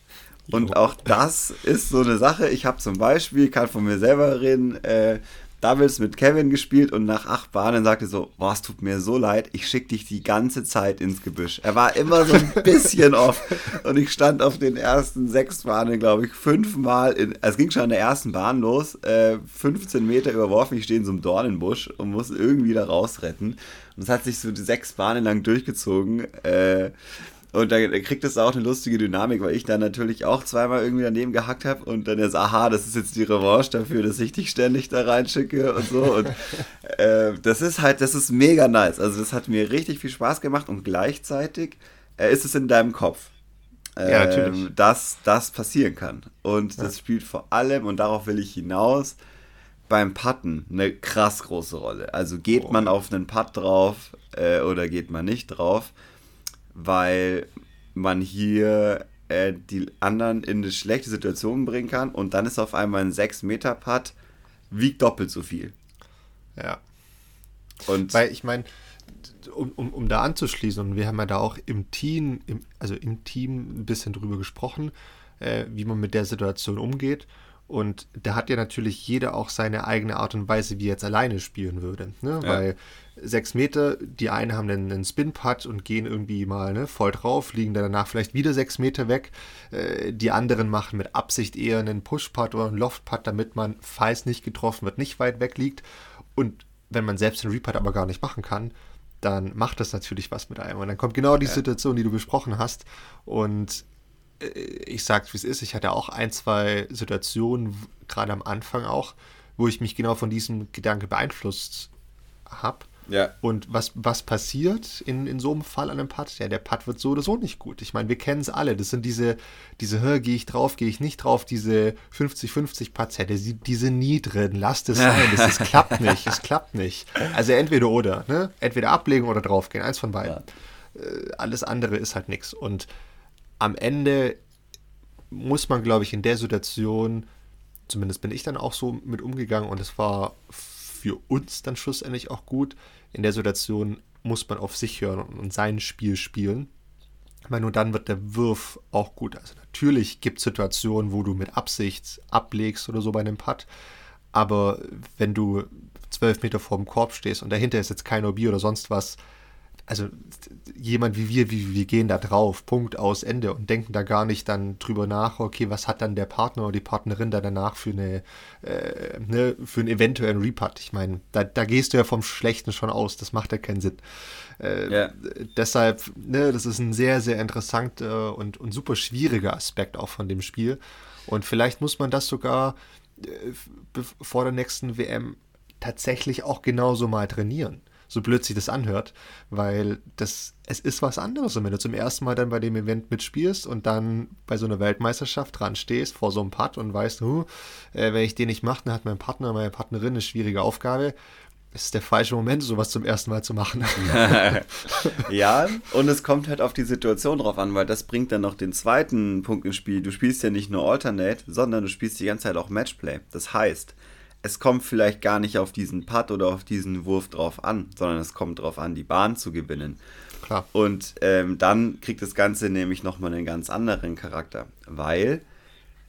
Und auch das ist so eine Sache. Ich habe zum Beispiel, kann von mir selber reden, äh, Doubles mit Kevin gespielt und nach acht Bahnen sagte so, boah, es tut mir so leid, ich schicke dich die ganze Zeit ins Gebüsch. Er war immer so ein bisschen off und ich stand auf den ersten sechs Bahnen, glaube ich, fünfmal, in, es ging schon an der ersten Bahn los, äh, 15 Meter überworfen, ich stehe in so einem Dornenbusch und muss irgendwie da rausretten. Und es hat sich so sechs Bahnen lang durchgezogen. Äh, und da kriegt es auch eine lustige Dynamik, weil ich dann natürlich auch zweimal irgendwie daneben gehackt habe und dann ist, aha, das ist jetzt die Revanche dafür, dass ich dich ständig da reinschicke und so. Und äh, das ist halt, das ist mega nice. Also das hat mir richtig viel Spaß gemacht und gleichzeitig äh, ist es in deinem Kopf. Ähm, ja, natürlich. Dass das passieren kann. Und ja. das spielt vor allem, und darauf will ich hinaus, beim Putten eine krass große Rolle. Also geht oh. man auf einen Putt drauf äh, oder geht man nicht drauf weil man hier äh, die anderen in eine schlechte Situation bringen kann und dann ist auf einmal ein 6-Meter-Putt, wiegt doppelt so viel. Ja. Und weil ich meine, um, um, um da anzuschließen, und wir haben ja da auch im Team, im, also im Team ein bisschen drüber gesprochen, äh, wie man mit der Situation umgeht. Und da hat ja natürlich jeder auch seine eigene Art und Weise, wie er jetzt alleine spielen würde. Ne? Ja. Weil sechs Meter, die einen haben einen, einen Spin-Putt und gehen irgendwie mal ne, voll drauf, liegen dann danach vielleicht wieder sechs Meter weg. Äh, die anderen machen mit Absicht eher einen Push-Putt oder einen Loft-Putt, damit man, falls nicht getroffen wird, nicht weit weg liegt. Und wenn man selbst den Reputt aber gar nicht machen kann, dann macht das natürlich was mit einem. Und dann kommt genau die ja. Situation, die du besprochen hast. Und ich sag's wie es ist, ich hatte auch ein, zwei Situationen, gerade am Anfang auch, wo ich mich genau von diesem Gedanke beeinflusst habe. Ja. Und was, was passiert in, in so einem Fall an einem Putt? Ja, der Putt wird so oder so nicht gut. Ich meine, wir kennen es alle. Das sind diese, diese, gehe ich drauf, gehe ich nicht drauf, diese 50-50 Putts. Ja, die, die sind nie drin. Lasst es sein. Das, das klappt nicht. Es klappt nicht. Also entweder oder. Ne? Entweder ablegen oder draufgehen. Eins von beiden. Ja. Äh, alles andere ist halt nichts. Und am Ende muss man, glaube ich, in der Situation, zumindest bin ich dann auch so mit umgegangen und es war für uns dann schlussendlich auch gut. In der Situation muss man auf sich hören und sein Spiel spielen. Weil nur dann wird der Wurf auch gut. Also natürlich gibt es Situationen, wo du mit Absicht ablegst oder so bei einem Putt. Aber wenn du zwölf Meter vor dem Korb stehst und dahinter ist jetzt kein OB oder sonst was, also jemand wie wir, wie wir gehen da drauf, Punkt aus Ende und denken da gar nicht dann drüber nach, okay, was hat dann der Partner oder die Partnerin da danach für eine, äh, ne, für einen eventuellen Reputt. Ich meine, da, da gehst du ja vom Schlechten schon aus, das macht ja keinen Sinn. Äh, ja. Deshalb, ne, das ist ein sehr, sehr interessanter und, und super schwieriger Aspekt auch von dem Spiel. Und vielleicht muss man das sogar äh, vor der nächsten WM tatsächlich auch genauso mal trainieren so blöd sich das anhört, weil das, es ist was anderes. Und wenn du zum ersten Mal dann bei dem Event mitspielst und dann bei so einer Weltmeisterschaft dran stehst, vor so einem Putt und weißt, huh, äh, wenn ich den nicht mache, dann hat mein Partner, meine Partnerin eine schwierige Aufgabe. Es ist der falsche Moment, sowas zum ersten Mal zu machen. ja, und es kommt halt auf die Situation drauf an, weil das bringt dann noch den zweiten Punkt ins Spiel. Du spielst ja nicht nur Alternate, sondern du spielst die ganze Zeit auch Matchplay. Das heißt, es kommt vielleicht gar nicht auf diesen Putt oder auf diesen Wurf drauf an, sondern es kommt drauf an, die Bahn zu gewinnen. Klar. Und ähm, dann kriegt das Ganze nämlich nochmal einen ganz anderen Charakter, weil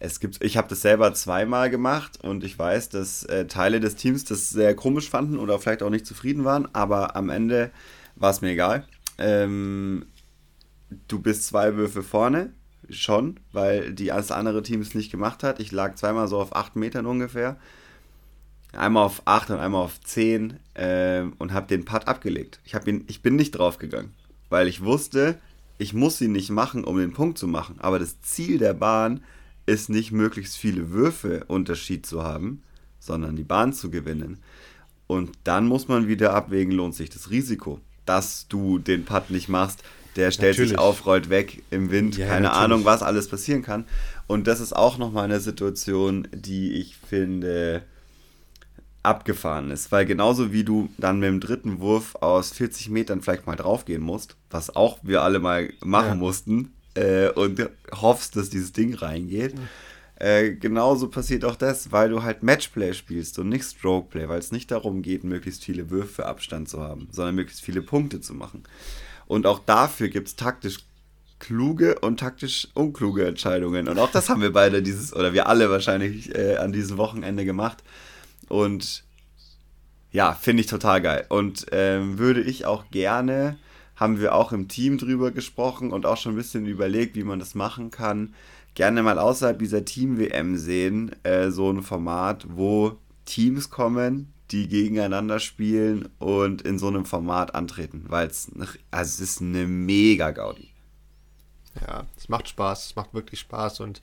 es gibt, ich habe das selber zweimal gemacht und ich weiß, dass äh, Teile des Teams das sehr komisch fanden oder vielleicht auch nicht zufrieden waren, aber am Ende war es mir egal. Ähm, du bist zwei Würfe vorne, schon, weil die das andere Team es nicht gemacht hat. Ich lag zweimal so auf acht Metern ungefähr einmal auf 8 und einmal auf 10 äh, und habe den Putt abgelegt. Ich, ihn, ich bin nicht draufgegangen, weil ich wusste, ich muss ihn nicht machen, um den Punkt zu machen. Aber das Ziel der Bahn ist nicht möglichst viele Würfe Unterschied zu haben, sondern die Bahn zu gewinnen. Und dann muss man wieder abwägen, lohnt sich das Risiko, dass du den Putt nicht machst. Der stellt natürlich. sich auf, rollt weg im Wind, ja, keine natürlich. Ahnung, was alles passieren kann. Und das ist auch nochmal eine Situation, die ich finde, abgefahren ist. Weil genauso wie du dann mit dem dritten Wurf aus 40 Metern vielleicht mal draufgehen musst, was auch wir alle mal machen ja. mussten, äh, und hoffst, dass dieses Ding reingeht. Mhm. Äh, genauso passiert auch das, weil du halt Matchplay spielst und nicht Strokeplay, weil es nicht darum geht, möglichst viele Würfe Abstand zu haben, sondern möglichst viele Punkte zu machen. Und auch dafür gibt es taktisch kluge und taktisch unkluge Entscheidungen. Und auch das haben wir beide dieses, oder wir alle wahrscheinlich äh, an diesem Wochenende gemacht. Und ja, finde ich total geil. Und ähm, würde ich auch gerne, haben wir auch im Team drüber gesprochen und auch schon ein bisschen überlegt, wie man das machen kann, gerne mal außerhalb dieser Team-WM sehen, äh, so ein Format, wo Teams kommen, die gegeneinander spielen und in so einem Format antreten, weil es, also es ist eine mega Gaudi. Ja, es macht Spaß, es macht wirklich Spaß und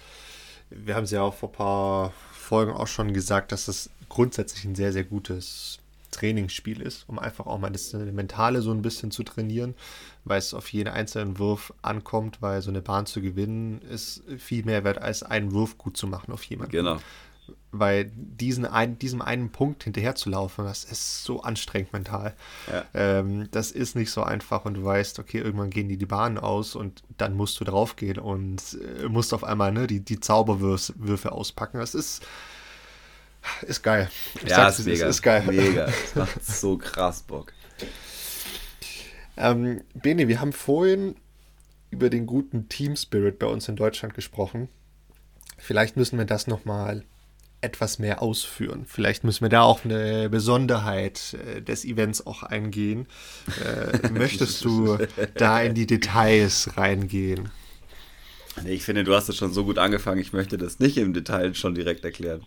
wir haben es ja auch vor ein paar Folgen auch schon gesagt, dass es grundsätzlich ein sehr, sehr gutes Trainingsspiel ist, um einfach auch mal das Mentale so ein bisschen zu trainieren, weil es auf jeden einzelnen Wurf ankommt, weil so eine Bahn zu gewinnen ist viel mehr wert, als einen Wurf gut zu machen auf jemanden. Genau. Weil diesen ein, diesem einen Punkt hinterher zu laufen, das ist so anstrengend mental. Ja. Ähm, das ist nicht so einfach und du weißt, okay, irgendwann gehen die die Bahnen aus und dann musst du draufgehen und äh, musst auf einmal ne, die, die Zauberwürfe auspacken. Das ist ist geil. Ich ja, ist mega. Ist, ist geil. Mega. Das macht so krass Bock. Ähm, Bene, wir haben vorhin über den guten Team Spirit bei uns in Deutschland gesprochen. Vielleicht müssen wir das nochmal etwas mehr ausführen. Vielleicht müssen wir da auch eine Besonderheit äh, des Events auch eingehen. Äh, möchtest du da in die Details reingehen? Nee, ich finde, du hast es schon so gut angefangen. Ich möchte das nicht im Detail schon direkt erklären.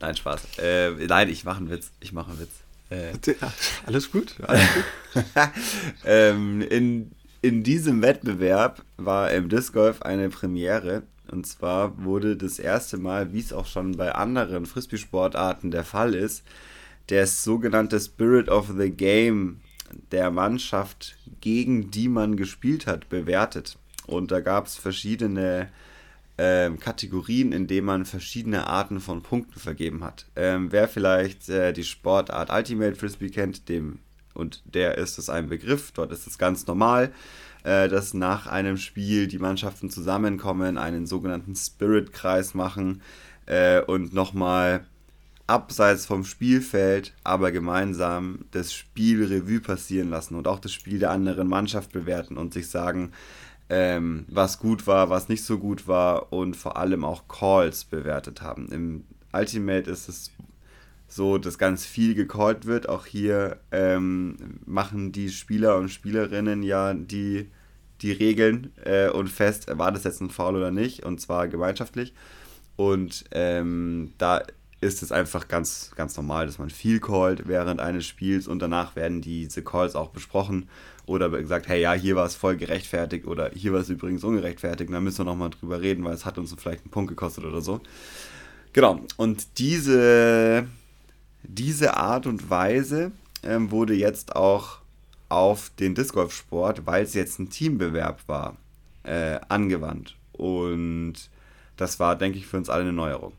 Nein, Spaß. Äh, nein, ich mache einen Witz. Ich mache einen Witz. Äh, alles gut. Alles gut. ähm, in, in diesem Wettbewerb war im Disc Golf eine Premiere. Und zwar wurde das erste Mal, wie es auch schon bei anderen Frisbee-Sportarten der Fall ist, der sogenannte Spirit of the Game der Mannschaft, gegen die man gespielt hat, bewertet. Und da gab es verschiedene ähm, Kategorien, in denen man verschiedene Arten von Punkten vergeben hat. Ähm, wer vielleicht äh, die Sportart Ultimate Frisbee kennt, dem und der ist es ein Begriff, dort ist es ganz normal, äh, dass nach einem Spiel die Mannschaften zusammenkommen, einen sogenannten Spirit-Kreis machen äh, und nochmal abseits vom Spielfeld, aber gemeinsam das Spiel Revue passieren lassen und auch das Spiel der anderen Mannschaft bewerten und sich sagen, ähm, was gut war, was nicht so gut war und vor allem auch Calls bewertet haben. Im Ultimate ist es so, dass ganz viel gecallt wird. Auch hier ähm, machen die Spieler und Spielerinnen ja die, die Regeln äh, und fest, war das jetzt ein Foul oder nicht, und zwar gemeinschaftlich. Und ähm, da ist es einfach ganz, ganz normal, dass man viel callt während eines Spiels und danach werden diese Calls auch besprochen oder gesagt, hey, ja, hier war es voll gerechtfertigt oder hier war es übrigens ungerechtfertigt, da müssen wir nochmal drüber reden, weil es hat uns vielleicht einen Punkt gekostet oder so. Genau, und diese, diese Art und Weise ähm, wurde jetzt auch auf den Disc Golf Sport, weil es jetzt ein Teambewerb war, äh, angewandt. Und das war, denke ich, für uns alle eine Neuerung.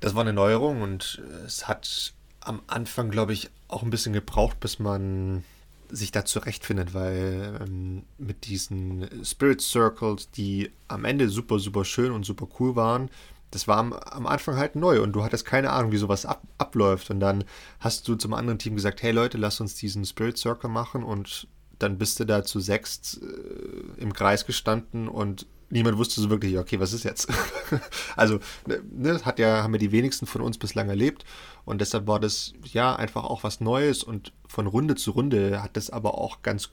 Das war eine Neuerung und es hat am Anfang, glaube ich, auch ein bisschen gebraucht, bis man sich da zurechtfindet, weil ähm, mit diesen Spirit Circles, die am Ende super, super schön und super cool waren, das war am, am Anfang halt neu und du hattest keine Ahnung, wie sowas ab, abläuft. Und dann hast du zum anderen Team gesagt, hey Leute, lass uns diesen Spirit Circle machen und dann bist du da zu sechst äh, im Kreis gestanden und niemand wusste so wirklich, okay, was ist jetzt? also, ne, ne, hat ja, haben wir die wenigsten von uns bislang erlebt und deshalb war das ja einfach auch was Neues und von Runde zu Runde hat das aber auch ganz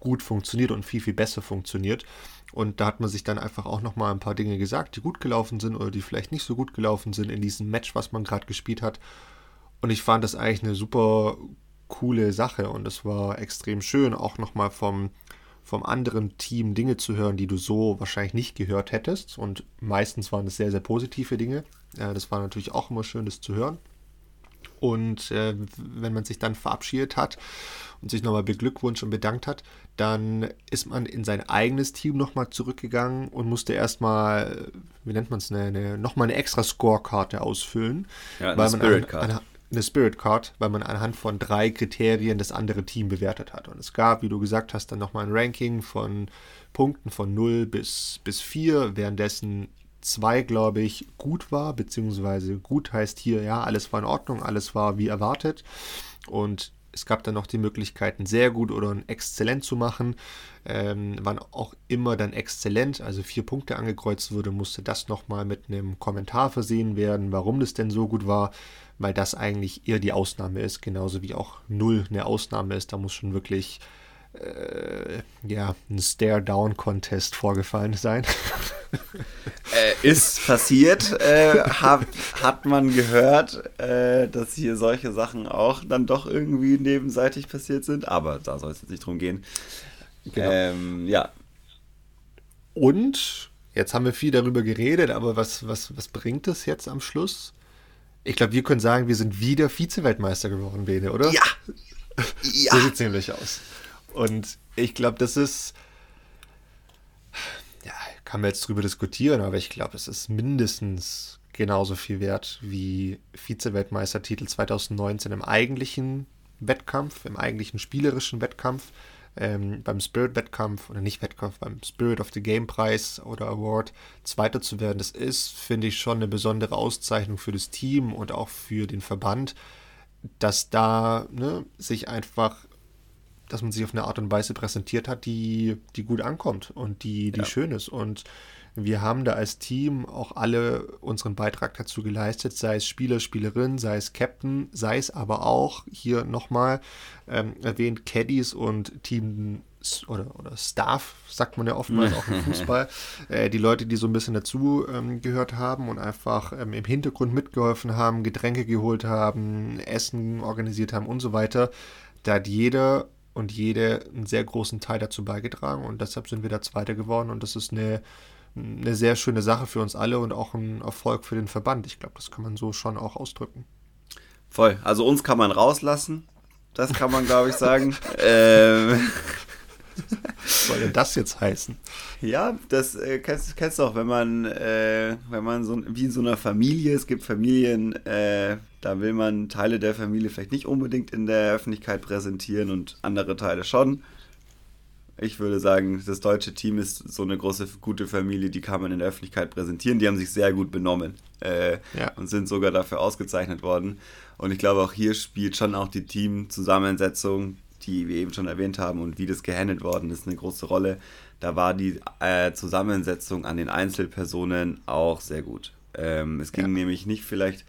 gut funktioniert und viel, viel besser funktioniert. Und da hat man sich dann einfach auch nochmal ein paar Dinge gesagt, die gut gelaufen sind oder die vielleicht nicht so gut gelaufen sind in diesem Match, was man gerade gespielt hat. Und ich fand das eigentlich eine super coole Sache und es war extrem schön, auch nochmal vom, vom anderen Team Dinge zu hören, die du so wahrscheinlich nicht gehört hättest. Und meistens waren es sehr, sehr positive Dinge. Ja, das war natürlich auch immer schön, das zu hören. Und äh, wenn man sich dann verabschiedet hat und sich nochmal beglückwünscht und bedankt hat, dann ist man in sein eigenes Team nochmal zurückgegangen und musste erstmal, wie nennt man es, eine, eine, nochmal eine extra Scorekarte ausfüllen. Ja, eine Spirit Card. Eine Spirit Card, weil man anhand von drei Kriterien das andere Team bewertet hat. Und es gab, wie du gesagt hast, dann nochmal ein Ranking von Punkten von 0 bis, bis 4, währenddessen 2, glaube ich, gut war, beziehungsweise gut heißt hier, ja, alles war in Ordnung, alles war wie erwartet. Und es gab dann noch die Möglichkeiten, sehr gut oder exzellent zu machen. Ähm, wann auch immer dann exzellent, also vier Punkte angekreuzt wurde, musste das nochmal mit einem Kommentar versehen werden, warum das denn so gut war, weil das eigentlich eher die Ausnahme ist, genauso wie auch null eine Ausnahme ist. Da muss schon wirklich äh, ja, ein Stare-Down-Contest vorgefallen sein. äh, ist passiert, äh, hat, hat man gehört, äh, dass hier solche Sachen auch dann doch irgendwie nebenseitig passiert sind, aber da soll es jetzt nicht drum gehen. Genau. Ähm, ja. Und jetzt haben wir viel darüber geredet, aber was, was, was bringt es jetzt am Schluss? Ich glaube, wir können sagen, wir sind wieder Vize-Weltmeister geworden, Bene, oder? Ja! ja. So sieht es nämlich aus. Und ich glaube, das ist, ja, kann man jetzt drüber diskutieren, aber ich glaube, es ist mindestens genauso viel wert wie Vize-Weltmeistertitel 2019 im eigentlichen Wettkampf, im eigentlichen spielerischen Wettkampf, ähm, beim Spirit-Wettkampf oder nicht Wettkampf, beim Spirit of the Game-Preis oder Award Zweiter zu werden. Das ist, finde ich, schon eine besondere Auszeichnung für das Team und auch für den Verband, dass da ne, sich einfach dass man sich auf eine Art und Weise präsentiert hat, die, die gut ankommt und die, die ja. schön ist. Und wir haben da als Team auch alle unseren Beitrag dazu geleistet, sei es Spieler, Spielerin, sei es Captain, sei es aber auch hier nochmal ähm, erwähnt Caddies und Team oder, oder Staff, sagt man ja oftmals auch im Fußball, äh, die Leute, die so ein bisschen dazu ähm, gehört haben und einfach ähm, im Hintergrund mitgeholfen haben, Getränke geholt haben, Essen organisiert haben und so weiter. Da hat jeder und jede einen sehr großen Teil dazu beigetragen und deshalb sind wir da Zweiter geworden und das ist eine, eine sehr schöne Sache für uns alle und auch ein Erfolg für den Verband. Ich glaube, das kann man so schon auch ausdrücken. Voll. Also uns kann man rauslassen. Das kann man, glaube ich, sagen. ähm, was soll denn das jetzt heißen? Ja, das äh, kennst, kennst du auch, wenn man, äh, wenn man so wie in so einer Familie, es gibt Familien, äh, da will man Teile der Familie vielleicht nicht unbedingt in der Öffentlichkeit präsentieren und andere Teile schon. Ich würde sagen, das deutsche Team ist so eine große, gute Familie, die kann man in der Öffentlichkeit präsentieren. Die haben sich sehr gut benommen äh, ja. und sind sogar dafür ausgezeichnet worden. Und ich glaube, auch hier spielt schon auch die Teamzusammensetzung die wir eben schon erwähnt haben und wie das gehandelt worden ist, eine große Rolle. Da war die äh, Zusammensetzung an den Einzelpersonen auch sehr gut. Ähm, es ging ja. nämlich nicht vielleicht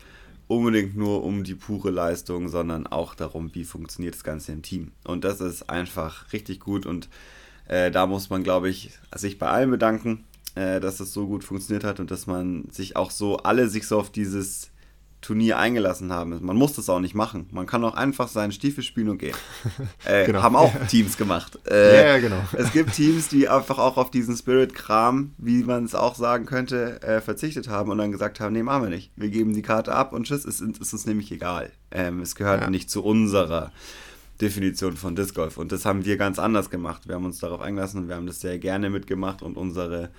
unbedingt nur um die pure Leistung, sondern auch darum, wie funktioniert das Ganze im Team. Und das ist einfach richtig gut und äh, da muss man, glaube ich, sich bei allen bedanken, äh, dass es so gut funktioniert hat und dass man sich auch so, alle sich so auf dieses Turnier eingelassen haben. Man muss das auch nicht machen. Man kann auch einfach seinen Stiefel spielen und gehen. Äh, genau. Haben auch Teams gemacht. Äh, ja, genau. Es gibt Teams, die einfach auch auf diesen Spirit-Kram, wie man es auch sagen könnte, äh, verzichtet haben und dann gesagt haben, nee, machen wir nicht. Wir geben die Karte ab und tschüss, es ist, uns nämlich egal. Ähm, es gehört ja. nicht zu unserer Definition von Disc Golf. Und das haben wir ganz anders gemacht. Wir haben uns darauf eingelassen und wir haben das sehr gerne mitgemacht und unsere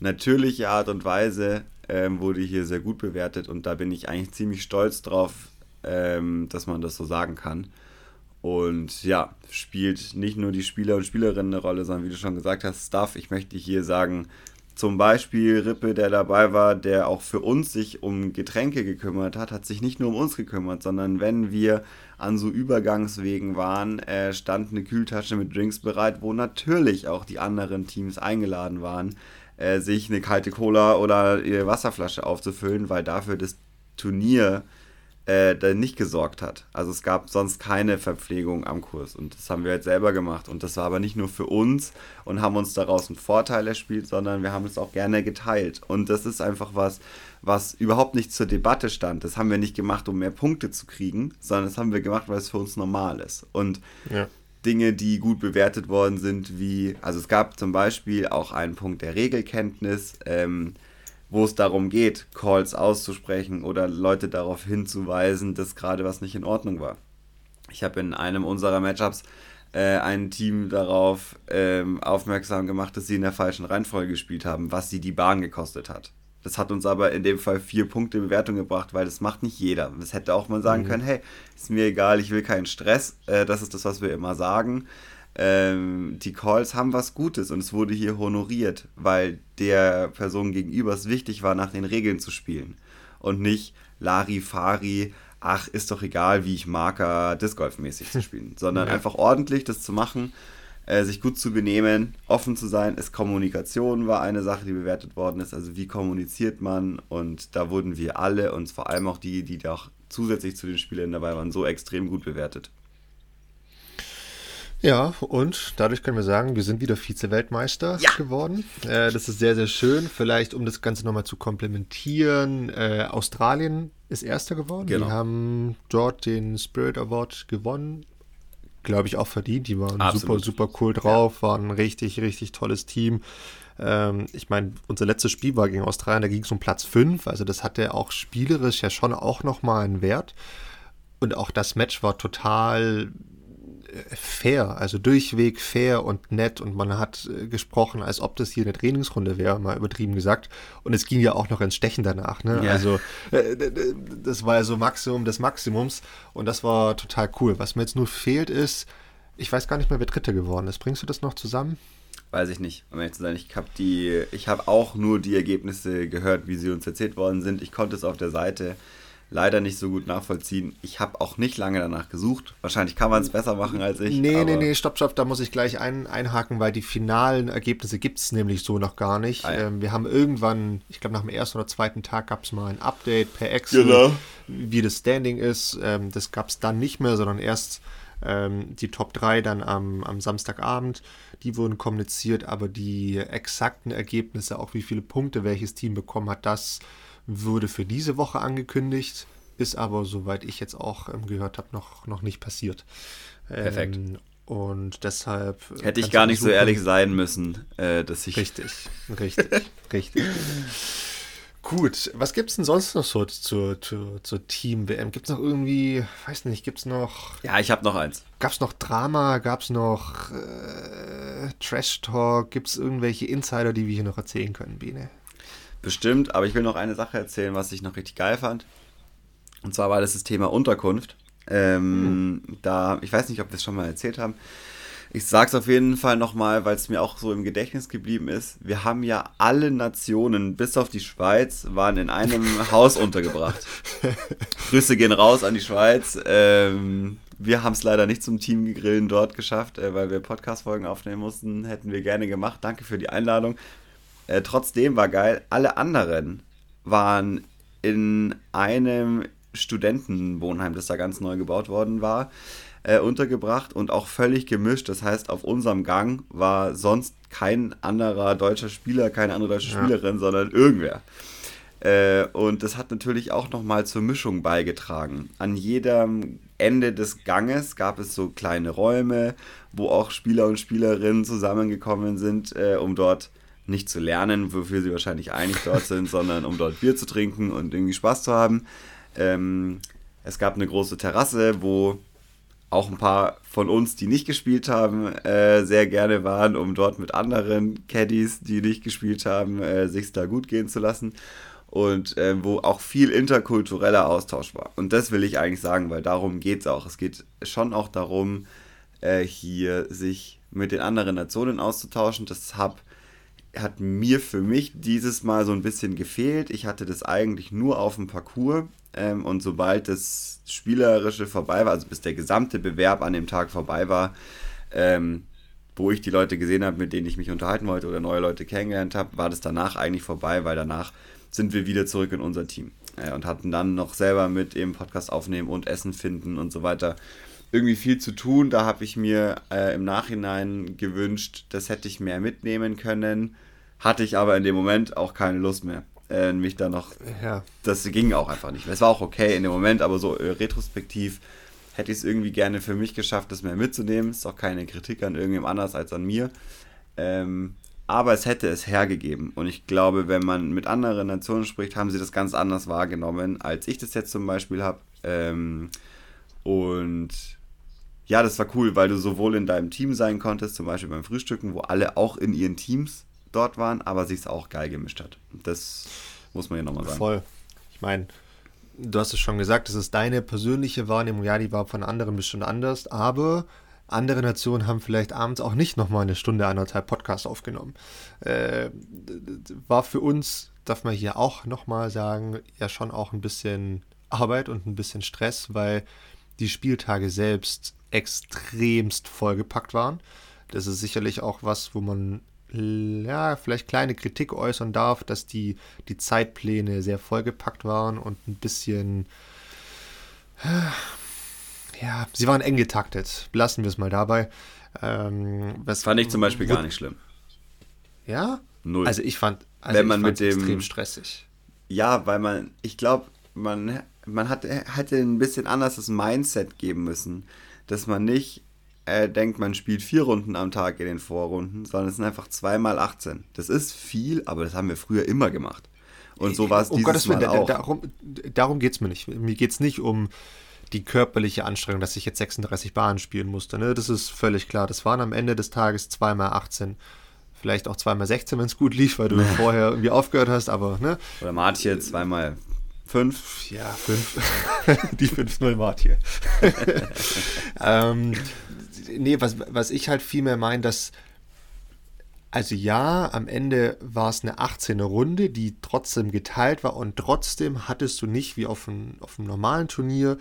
natürliche Art und Weise ähm, wurde hier sehr gut bewertet und da bin ich eigentlich ziemlich stolz drauf, ähm, dass man das so sagen kann. Und ja, spielt nicht nur die Spieler und Spielerinnen eine Rolle, sondern wie du schon gesagt hast, Stuff. Ich möchte hier sagen, zum Beispiel Rippe, der dabei war, der auch für uns sich um Getränke gekümmert hat, hat sich nicht nur um uns gekümmert, sondern wenn wir an so Übergangswegen waren, äh, stand eine Kühltasche mit Drinks bereit, wo natürlich auch die anderen Teams eingeladen waren, äh, sich eine kalte Cola oder ihre Wasserflasche aufzufüllen, weil dafür das Turnier äh, dann nicht gesorgt hat. Also es gab sonst keine Verpflegung am Kurs und das haben wir jetzt selber gemacht und das war aber nicht nur für uns und haben uns daraus einen Vorteil erspielt, sondern wir haben es auch gerne geteilt und das ist einfach was, was überhaupt nicht zur Debatte stand. Das haben wir nicht gemacht, um mehr Punkte zu kriegen, sondern das haben wir gemacht, weil es für uns normal ist und ja. Dinge, die gut bewertet worden sind, wie, also es gab zum Beispiel auch einen Punkt der Regelkenntnis, ähm, wo es darum geht, Calls auszusprechen oder Leute darauf hinzuweisen, dass gerade was nicht in Ordnung war. Ich habe in einem unserer Matchups äh, ein Team darauf ähm, aufmerksam gemacht, dass sie in der falschen Reihenfolge gespielt haben, was sie die Bahn gekostet hat. Das hat uns aber in dem Fall vier Punkte Bewertung gebracht, weil das macht nicht jeder. Es hätte auch mal sagen mhm. können, hey, ist mir egal, ich will keinen Stress. Äh, das ist das, was wir immer sagen. Ähm, die Calls haben was Gutes und es wurde hier honoriert, weil der Person gegenüber es wichtig war, nach den Regeln zu spielen. Und nicht Larifari, ach, ist doch egal, wie ich Marker Disc Golf mäßig zu spielen, sondern ja. einfach ordentlich das zu machen äh, sich gut zu benehmen, offen zu sein. Es Kommunikation war eine Sache, die bewertet worden ist. Also wie kommuniziert man? Und da wurden wir alle und vor allem auch die, die da zusätzlich zu den Spielern dabei waren, so extrem gut bewertet. Ja, und dadurch können wir sagen, wir sind wieder Vize-Weltmeister ja. geworden. Äh, das ist sehr, sehr schön. Vielleicht, um das Ganze nochmal zu komplementieren, äh, Australien ist Erster geworden. Genau. Die haben dort den Spirit Award gewonnen glaube ich, auch verdient. Die waren Absolut. super, super cool drauf, ja. waren ein richtig, richtig tolles Team. Ähm, ich meine, unser letztes Spiel war gegen Australien, da ging es um Platz 5. Also das hatte auch spielerisch ja schon auch nochmal einen Wert. Und auch das Match war total fair, also durchweg fair und nett und man hat äh, gesprochen, als ob das hier eine Trainingsrunde wäre, mal übertrieben gesagt. Und es ging ja auch noch ins Stechen danach, ne? Ja. Also äh, das war ja so Maximum des Maximums und das war total cool. Was mir jetzt nur fehlt ist, ich weiß gar nicht mehr, wer Dritter geworden ist. Bringst du das noch zusammen? Weiß ich nicht, um ehrlich zu sein. Ich habe die, ich habe auch nur die Ergebnisse gehört, wie sie uns erzählt worden sind. Ich konnte es auf der Seite leider nicht so gut nachvollziehen. Ich habe auch nicht lange danach gesucht. Wahrscheinlich kann man es besser machen als ich. Nee, nee, nee, stopp, stopp, da muss ich gleich ein, einhaken, weil die finalen Ergebnisse gibt es nämlich so noch gar nicht. Ah, ja. ähm, wir haben irgendwann, ich glaube nach dem ersten oder zweiten Tag gab es mal ein Update per Excel, genau. wie das Standing ist. Ähm, das gab es dann nicht mehr, sondern erst ähm, die Top 3 dann am, am Samstagabend. Die wurden kommuniziert, aber die exakten Ergebnisse, auch wie viele Punkte welches Team bekommen hat, das wurde für diese Woche angekündigt, ist aber, soweit ich jetzt auch ähm, gehört habe, noch, noch nicht passiert. Perfekt. Ähm, und deshalb. Äh, Hätte ich gar nicht so ehrlich sein müssen, äh, dass ich. Richtig, richtig, richtig. Gut, was gibt es denn sonst noch so zur, zur, zur Team-WM? Gibt es noch irgendwie, weiß nicht, gibt es noch. Ja, ich habe noch eins. Gab es noch Drama? Gab es noch äh, Trash-Talk? Gibt es irgendwelche Insider, die wir hier noch erzählen können, Biene? Bestimmt, aber ich will noch eine Sache erzählen, was ich noch richtig geil fand. Und zwar war das das Thema Unterkunft. Ähm, mhm. Da, ich weiß nicht, ob wir es schon mal erzählt haben. Ich sage es auf jeden Fall nochmal, weil es mir auch so im Gedächtnis geblieben ist. Wir haben ja alle Nationen, bis auf die Schweiz, waren in einem Haus untergebracht. Grüße gehen raus an die Schweiz. Ähm, wir haben es leider nicht zum Teamgrillen dort geschafft, äh, weil wir Podcast-Folgen aufnehmen mussten. Hätten wir gerne gemacht. Danke für die Einladung. Äh, trotzdem war geil, alle anderen waren in einem Studentenwohnheim, das da ganz neu gebaut worden war, äh, untergebracht und auch völlig gemischt. Das heißt, auf unserem Gang war sonst kein anderer deutscher Spieler, keine andere deutsche ja. Spielerin, sondern irgendwer. Äh, und das hat natürlich auch nochmal zur Mischung beigetragen. An jedem Ende des Ganges gab es so kleine Räume, wo auch Spieler und Spielerinnen zusammengekommen sind, äh, um dort nicht zu lernen, wofür sie wahrscheinlich eigentlich dort sind, sondern um dort Bier zu trinken und irgendwie Spaß zu haben. Ähm, es gab eine große Terrasse, wo auch ein paar von uns, die nicht gespielt haben, äh, sehr gerne waren, um dort mit anderen Caddies, die nicht gespielt haben, äh, sich da gut gehen zu lassen. Und äh, wo auch viel interkultureller Austausch war. Und das will ich eigentlich sagen, weil darum geht es auch. Es geht schon auch darum, äh, hier sich mit den anderen Nationen auszutauschen. Das hab, hat mir für mich dieses Mal so ein bisschen gefehlt. Ich hatte das eigentlich nur auf dem Parcours ähm, und sobald das Spielerische vorbei war, also bis der gesamte Bewerb an dem Tag vorbei war, ähm, wo ich die Leute gesehen habe, mit denen ich mich unterhalten wollte oder neue Leute kennengelernt habe, war das danach eigentlich vorbei, weil danach sind wir wieder zurück in unser Team äh, und hatten dann noch selber mit eben Podcast aufnehmen und Essen finden und so weiter irgendwie viel zu tun. Da habe ich mir äh, im Nachhinein gewünscht, das hätte ich mehr mitnehmen können. Hatte ich aber in dem Moment auch keine Lust mehr äh, mich da noch. Ja. Das ging auch einfach nicht. Es war auch okay in dem Moment, aber so äh, retrospektiv hätte ich es irgendwie gerne für mich geschafft, das mehr mitzunehmen. Ist auch keine Kritik an irgendjemand anders als an mir. Ähm, aber es hätte es hergegeben. Und ich glaube, wenn man mit anderen Nationen spricht, haben sie das ganz anders wahrgenommen, als ich das jetzt zum Beispiel habe. Ähm, und ja, das war cool, weil du sowohl in deinem Team sein konntest, zum Beispiel beim Frühstücken, wo alle auch in ihren Teams dort waren, aber sich es auch geil gemischt hat. Das muss man ja nochmal sagen. Voll. Ich meine, du hast es schon gesagt, das ist deine persönliche Wahrnehmung. Ja, die war von anderen bestimmt anders, aber andere Nationen haben vielleicht abends auch nicht nochmal eine Stunde, anderthalb Podcast aufgenommen. Äh, war für uns, darf man hier auch nochmal sagen, ja schon auch ein bisschen Arbeit und ein bisschen Stress, weil die Spieltage selbst extremst vollgepackt waren. Das ist sicherlich auch was, wo man ja, vielleicht kleine Kritik äußern darf, dass die, die Zeitpläne sehr vollgepackt waren und ein bisschen. Ja, sie waren eng getaktet. Lassen wir es mal dabei. Ähm, was, fand ich zum Beispiel gar nicht schlimm. Ja? Null. Also ich fand also Wenn man mit dem extrem stressig. Ja, weil man, ich glaube, man, man hat, hätte ein bisschen anders das Mindset geben müssen, dass man nicht äh, denkt, man spielt vier Runden am Tag in den Vorrunden, sondern es sind einfach zweimal 18. Das ist viel, aber das haben wir früher immer gemacht. Und so war es um dieses Gottes Willen, Mal auch. Darum, darum geht es mir nicht. Mir geht es nicht um die körperliche Anstrengung, dass ich jetzt 36 Bahnen spielen musste. Ne? Das ist völlig klar. Das waren am Ende des Tages zweimal 18. Vielleicht auch zweimal 16, wenn es gut lief, weil du vorher irgendwie aufgehört hast, aber ne? Oder Martje zweimal fünf. Ja, fünf. die 5-0 Martje. ähm, nee, was, was ich halt vielmehr meine, dass, also ja, am Ende war es eine 18er Runde, die trotzdem geteilt war und trotzdem hattest du nicht wie auf einem, auf einem normalen Turnier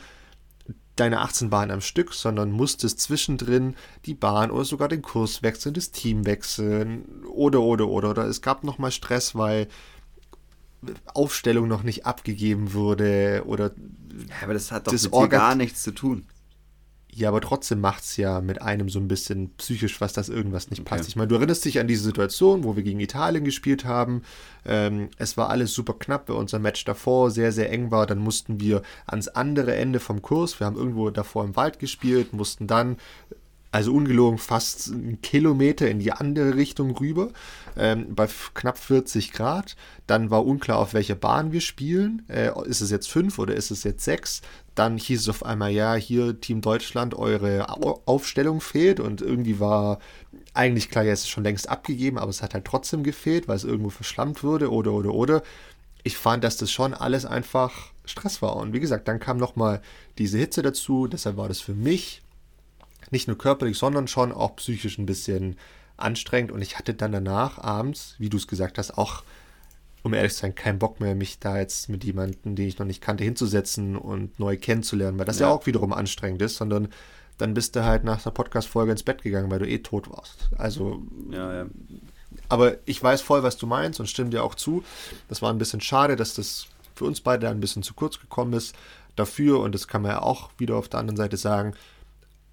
deine 18 Bahnen am Stück, sondern musstest zwischendrin die Bahn oder sogar den Kurs wechseln, das Team wechseln oder, oder, oder. Oder es gab nochmal Stress, weil Aufstellung noch nicht abgegeben wurde oder. Ja, aber das hat doch das mit dir gar nichts zu tun. Ja, aber trotzdem macht es ja mit einem so ein bisschen psychisch, was das irgendwas nicht passt. Ich meine, du erinnerst dich an diese Situation, wo wir gegen Italien gespielt haben. Ähm, es war alles super knapp, weil unser Match davor sehr, sehr eng war. Dann mussten wir ans andere Ende vom Kurs. Wir haben irgendwo davor im Wald gespielt, mussten dann also ungelogen fast einen Kilometer in die andere Richtung rüber, ähm, bei knapp 40 Grad. Dann war unklar, auf welcher Bahn wir spielen. Äh, ist es jetzt 5 oder ist es jetzt 6? Dann hieß es auf einmal, ja, hier Team Deutschland, eure Aufstellung fehlt und irgendwie war eigentlich klar, ja, es ist schon längst abgegeben, aber es hat halt trotzdem gefehlt, weil es irgendwo verschlammt wurde oder, oder, oder. Ich fand, dass das schon alles einfach Stress war. Und wie gesagt, dann kam nochmal diese Hitze dazu, deshalb war das für mich nicht nur körperlich, sondern schon auch psychisch ein bisschen anstrengend. Und ich hatte dann danach abends, wie du es gesagt hast, auch, um ehrlich zu sein, keinen Bock mehr, mich da jetzt mit jemandem, den ich noch nicht kannte, hinzusetzen und neu kennenzulernen, weil das ja, ja auch wiederum anstrengend ist, sondern dann bist du halt nach der Podcast-Folge ins Bett gegangen, weil du eh tot warst. Also. Ja, ja. Aber ich weiß voll, was du meinst und stimme dir auch zu. Das war ein bisschen schade, dass das für uns beide ein bisschen zu kurz gekommen ist. dafür, und das kann man ja auch wieder auf der anderen Seite sagen,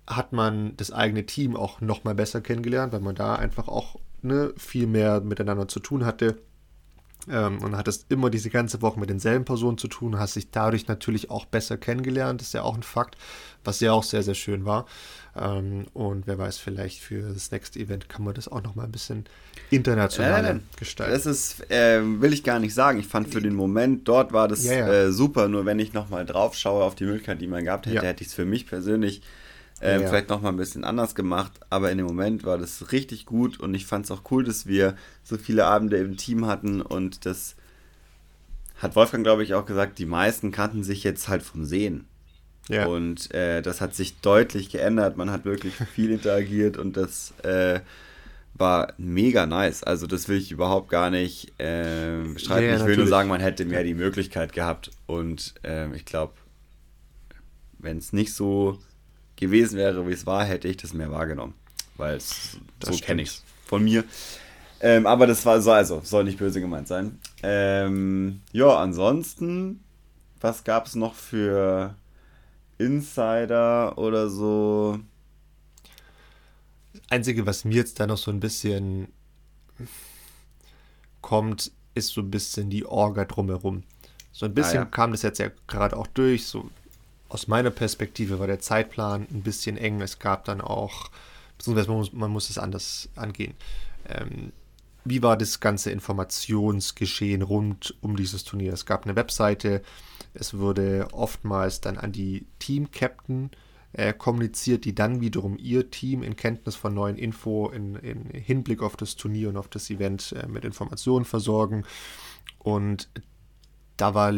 hat man das eigene Team auch noch mal besser kennengelernt, weil man da einfach auch ne, viel mehr miteinander zu tun hatte. Ähm, und hattest immer diese ganze Woche mit denselben Personen zu tun, hast dich dadurch natürlich auch besser kennengelernt, das ist ja auch ein Fakt, was ja auch sehr, sehr schön war. Ähm, und wer weiß, vielleicht für das nächste Event kann man das auch noch mal ein bisschen international äh, gestalten. Das ist, äh, will ich gar nicht sagen. Ich fand für den Moment dort war das ja, ja. Äh, super, nur wenn ich noch mal drauf schaue auf die Möglichkeit, die man gehabt hätte, ja. hätte ich es für mich persönlich ähm, ja. Vielleicht nochmal ein bisschen anders gemacht, aber in dem Moment war das richtig gut und ich fand es auch cool, dass wir so viele Abende im Team hatten und das hat Wolfgang, glaube ich, auch gesagt, die meisten kannten sich jetzt halt vom Sehen. Ja. Und äh, das hat sich deutlich geändert. Man hat wirklich viel interagiert und das äh, war mega nice. Also das will ich überhaupt gar nicht äh, bestreiten. Ja, ich will natürlich. nur sagen, man hätte mehr die Möglichkeit gehabt. Und ähm, ich glaube, wenn es nicht so gewesen wäre, wie es war, hätte ich das mehr wahrgenommen. Weil so kenne ich es von mir. Ähm, aber das war so, also soll nicht böse gemeint sein. Ähm, ja, ansonsten, was gab es noch für Insider oder so? Das Einzige, was mir jetzt da noch so ein bisschen kommt, ist so ein bisschen die Orga drumherum. So ein bisschen ah, ja. kam das jetzt ja gerade auch durch, so aus meiner Perspektive war der Zeitplan ein bisschen eng. Es gab dann auch, beziehungsweise man muss, man muss es anders angehen. Ähm, wie war das ganze Informationsgeschehen rund um dieses Turnier? Es gab eine Webseite, es wurde oftmals dann an die Team-Captain äh, kommuniziert, die dann wiederum ihr Team in Kenntnis von neuen Info in, in Hinblick auf das Turnier und auf das Event äh, mit Informationen versorgen. Und da war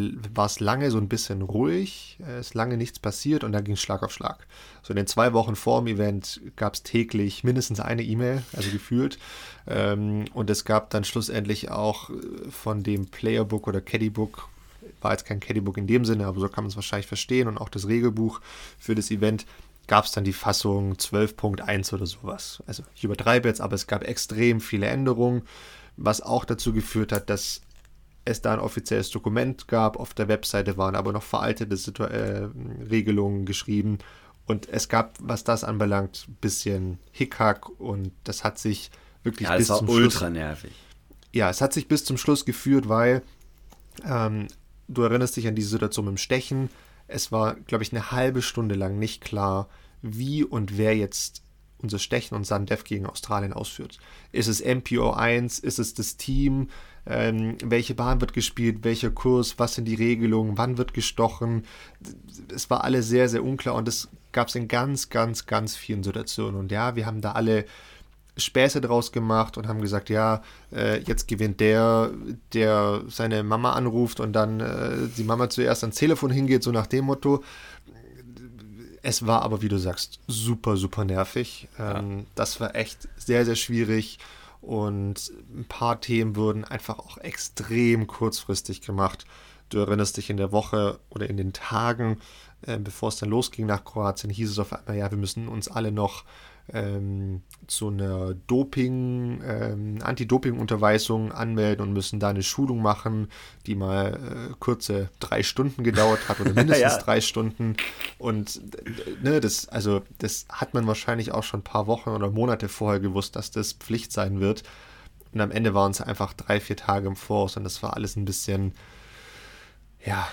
es lange so ein bisschen ruhig, es ist lange nichts passiert und dann ging es Schlag auf Schlag. So in den zwei Wochen vor dem Event gab es täglich mindestens eine E-Mail, also gefühlt. Ähm, und es gab dann schlussendlich auch äh, von dem Playerbook oder Caddybook, war jetzt kein Caddybook in dem Sinne, aber so kann man es wahrscheinlich verstehen und auch das Regelbuch für das Event gab es dann die Fassung 12.1 oder sowas. Also ich übertreibe jetzt, aber es gab extrem viele Änderungen, was auch dazu geführt hat, dass es da ein offizielles Dokument gab. Auf der Webseite waren aber noch veraltete Situ äh, Regelungen geschrieben. Und es gab, was das anbelangt, ein bisschen Hickhack und das hat sich wirklich ja, bis zum ultra Schluss, nervig. Ja, es hat sich bis zum Schluss geführt, weil ähm, du erinnerst dich an diese Situation mit dem Stechen. Es war, glaube ich, eine halbe Stunde lang nicht klar, wie und wer jetzt unser Stechen und Sandef gegen Australien ausführt. Ist es MPO 1? Ist es das Team? ähm, welche Bahn wird gespielt, welcher Kurs, was sind die Regelungen, wann wird gestochen. Es war alles sehr, sehr unklar und das gab es in ganz, ganz, ganz vielen Situationen. Und ja, wir haben da alle Späße draus gemacht und haben gesagt, ja, äh, jetzt gewinnt der, der seine Mama anruft und dann äh, die Mama zuerst ans Telefon hingeht, so nach dem Motto. Es war aber, wie du sagst, super, super nervig. Ähm, ja. Das war echt sehr, sehr schwierig. Und ein paar Themen wurden einfach auch extrem kurzfristig gemacht. Du erinnerst dich in der Woche oder in den Tagen, äh, bevor es dann losging nach Kroatien, hieß es auf einmal, ja, wir müssen uns alle noch ähm, zu einer Doping, ähm, Anti-Doping-Unterweisung anmelden und müssen da eine Schulung machen, die mal äh, kurze drei Stunden gedauert hat oder mindestens ja. drei Stunden. Und ne, das, also das hat man wahrscheinlich auch schon ein paar Wochen oder Monate vorher gewusst, dass das Pflicht sein wird. Und am Ende waren es einfach drei, vier Tage im Voraus und das war alles ein bisschen, ja, ja,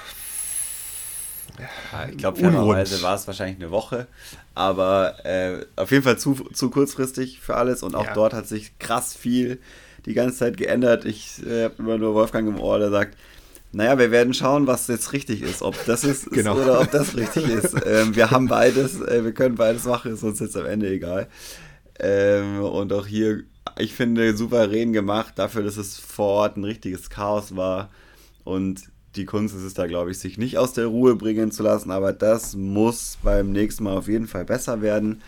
ich glaube, fairerweise war es wahrscheinlich eine Woche, aber äh, auf jeden Fall zu, zu kurzfristig für alles und auch ja. dort hat sich krass viel die ganze Zeit geändert. Ich äh, habe immer nur Wolfgang im Ohr, der sagt, naja, wir werden schauen, was jetzt richtig ist, ob das ist, genau. ist oder ob das richtig ist. Ähm, wir haben beides, äh, wir können beides machen, ist uns jetzt am Ende egal. Ähm, und auch hier, ich finde, souverän gemacht, dafür, dass es vor Ort ein richtiges Chaos war. Und die Kunst ist es da, glaube ich, sich nicht aus der Ruhe bringen zu lassen, aber das muss beim nächsten Mal auf jeden Fall besser werden.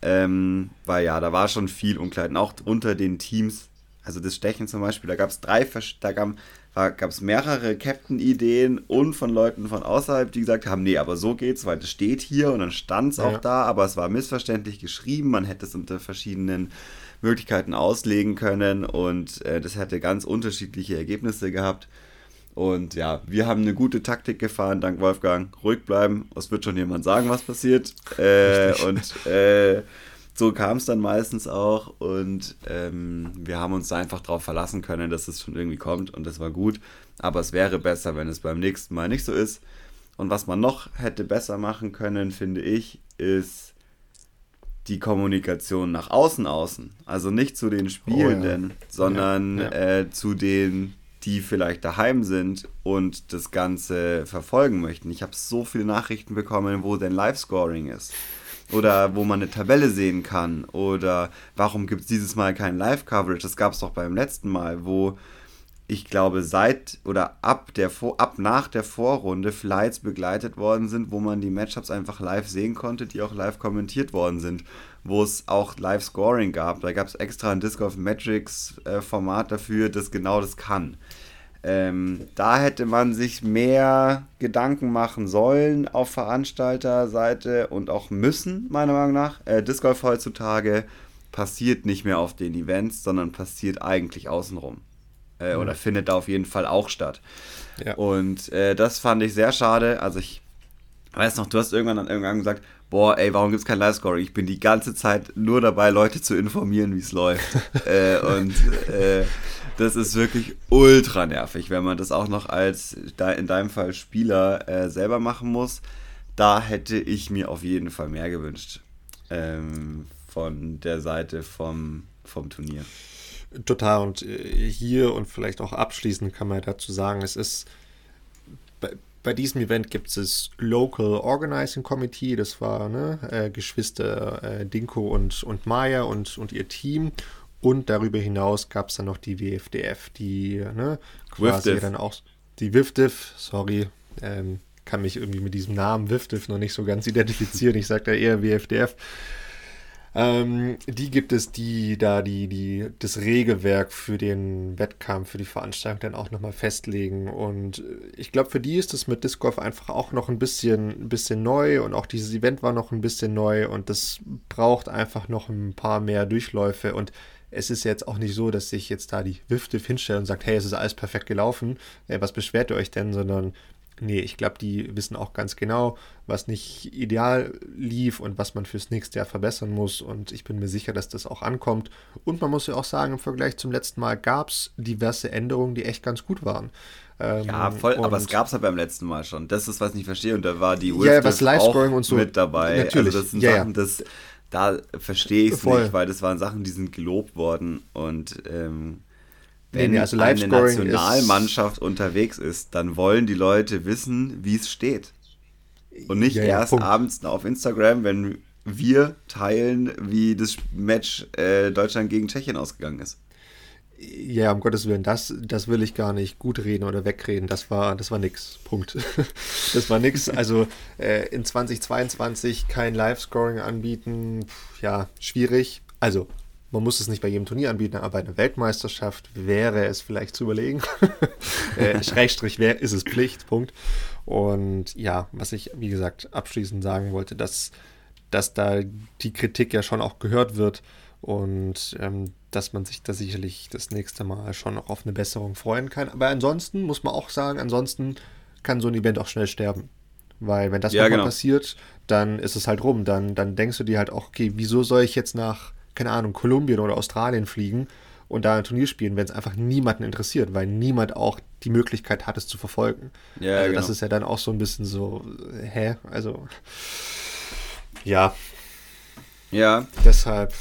Ähm, weil ja, da war schon viel Unkleiden, auch unter den Teams. Also das Stechen zum Beispiel, da gab es drei, da gab es mehrere Captain-Ideen und von Leuten von außerhalb, die gesagt haben, nee, aber so geht's, weil das steht hier und dann stand es ja. auch da, aber es war missverständlich geschrieben, man hätte es unter verschiedenen Möglichkeiten auslegen können und äh, das hätte ganz unterschiedliche Ergebnisse gehabt. Und ja, wir haben eine gute Taktik gefahren, dank Wolfgang. Ruhig bleiben, es wird schon jemand sagen, was passiert. Äh, und äh, so kam es dann meistens auch. Und ähm, wir haben uns da einfach darauf verlassen können, dass es schon irgendwie kommt. Und das war gut. Aber es wäre besser, wenn es beim nächsten Mal nicht so ist. Und was man noch hätte besser machen können, finde ich, ist die Kommunikation nach außen außen. Also nicht zu den Spielenden, oh, ja. sondern ja, ja. Äh, zu den, die vielleicht daheim sind und das Ganze verfolgen möchten. Ich habe so viele Nachrichten bekommen, wo denn Live-Scoring ist. Oder wo man eine Tabelle sehen kann. Oder warum gibt es dieses Mal kein Live-Coverage? Das gab es doch beim letzten Mal, wo ich glaube, seit oder ab der ab nach der Vorrunde Flights begleitet worden sind, wo man die Matchups einfach live sehen konnte, die auch live kommentiert worden sind, wo es auch Live-Scoring gab. Da gab es extra ein Disc of Metrics äh, Format dafür, das genau das kann. Ähm, da hätte man sich mehr Gedanken machen sollen auf Veranstalterseite und auch müssen, meiner Meinung nach. Äh, Disc Golf heutzutage passiert nicht mehr auf den Events, sondern passiert eigentlich außenrum äh, mhm. oder findet da auf jeden Fall auch statt. Ja. Und äh, das fand ich sehr schade. Also ich weiß noch, du hast irgendwann dann irgendwann gesagt, boah, ey, warum gibt es kein Live-Scoring? Ich bin die ganze Zeit nur dabei, Leute zu informieren, wie es läuft. äh, und äh, das ist wirklich ultra nervig, wenn man das auch noch als, in deinem Fall Spieler, äh, selber machen muss. Da hätte ich mir auf jeden Fall mehr gewünscht. Ähm, von der Seite vom, vom Turnier. Total. Und äh, hier und vielleicht auch abschließend kann man dazu sagen, es ist bei, bei diesem Event gibt es Local Organizing Committee, das war ne, äh, Geschwister äh, Dinko und, und Maya und, und ihr Team. Und darüber hinaus gab es dann noch die WFDF, die ne, quasi Wifdiv. dann auch die WIFDIF, sorry, ähm, kann mich irgendwie mit diesem Namen WIFDIF noch nicht so ganz identifizieren. Ich sage da eher WFDF. Ähm, die gibt es, die da die, die, das Regelwerk für den Wettkampf, für die Veranstaltung dann auch nochmal festlegen. Und äh, ich glaube, für die ist es mit Disc Golf einfach auch noch ein bisschen, ein bisschen neu und auch dieses Event war noch ein bisschen neu und das braucht einfach noch ein paar mehr Durchläufe. Und es ist jetzt auch nicht so, dass sich jetzt da die Wifte hinstellt und sagt, hey, es ist alles perfekt gelaufen, äh, was beschwert ihr euch denn, sondern Nee, ich glaube, die wissen auch ganz genau, was nicht ideal lief und was man fürs nächste Jahr verbessern muss. Und ich bin mir sicher, dass das auch ankommt. Und man muss ja auch sagen, im Vergleich zum letzten Mal gab es diverse Änderungen, die echt ganz gut waren. Ähm, ja, voll, aber es gab es ja beim letzten Mal schon. Das ist, was ich nicht verstehe. Und da war die ja, was auch und so. mit dabei. Also Natürlich. Also das sind ja, Sachen, das, da verstehe ich es nicht, weil das waren Sachen, die sind gelobt worden. Und ähm, wenn nee, also eine Nationalmannschaft ist unterwegs ist, dann wollen die Leute wissen, wie es steht. Und nicht ja, ja, erst Punkt. abends auf Instagram, wenn wir teilen, wie das Match äh, Deutschland gegen Tschechien ausgegangen ist. Ja, um Gottes Willen, das, das will ich gar nicht gut reden oder wegreden. Das war, das war nix. Punkt. das war nix. Also äh, in 2022 kein Live-Scoring anbieten, ja, schwierig. Also man muss es nicht bei jedem Turnier anbieten, aber bei einer Weltmeisterschaft wäre es vielleicht zu überlegen. äh, Schrägstrich wär, ist es Pflicht, Punkt. Und ja, was ich, wie gesagt, abschließend sagen wollte, dass, dass da die Kritik ja schon auch gehört wird und ähm, dass man sich da sicherlich das nächste Mal schon noch auf eine Besserung freuen kann. Aber ansonsten muss man auch sagen, ansonsten kann so ein Event auch schnell sterben. Weil wenn das ja, nochmal genau. passiert, dann ist es halt rum. Dann, dann denkst du dir halt auch, okay, wieso soll ich jetzt nach keine Ahnung, Kolumbien oder Australien fliegen und da ein Turnier spielen, wenn es einfach niemanden interessiert, weil niemand auch die Möglichkeit hat, es zu verfolgen. Ja, also genau. das ist ja dann auch so ein bisschen so, hä? Also, ja. Ja. Deshalb,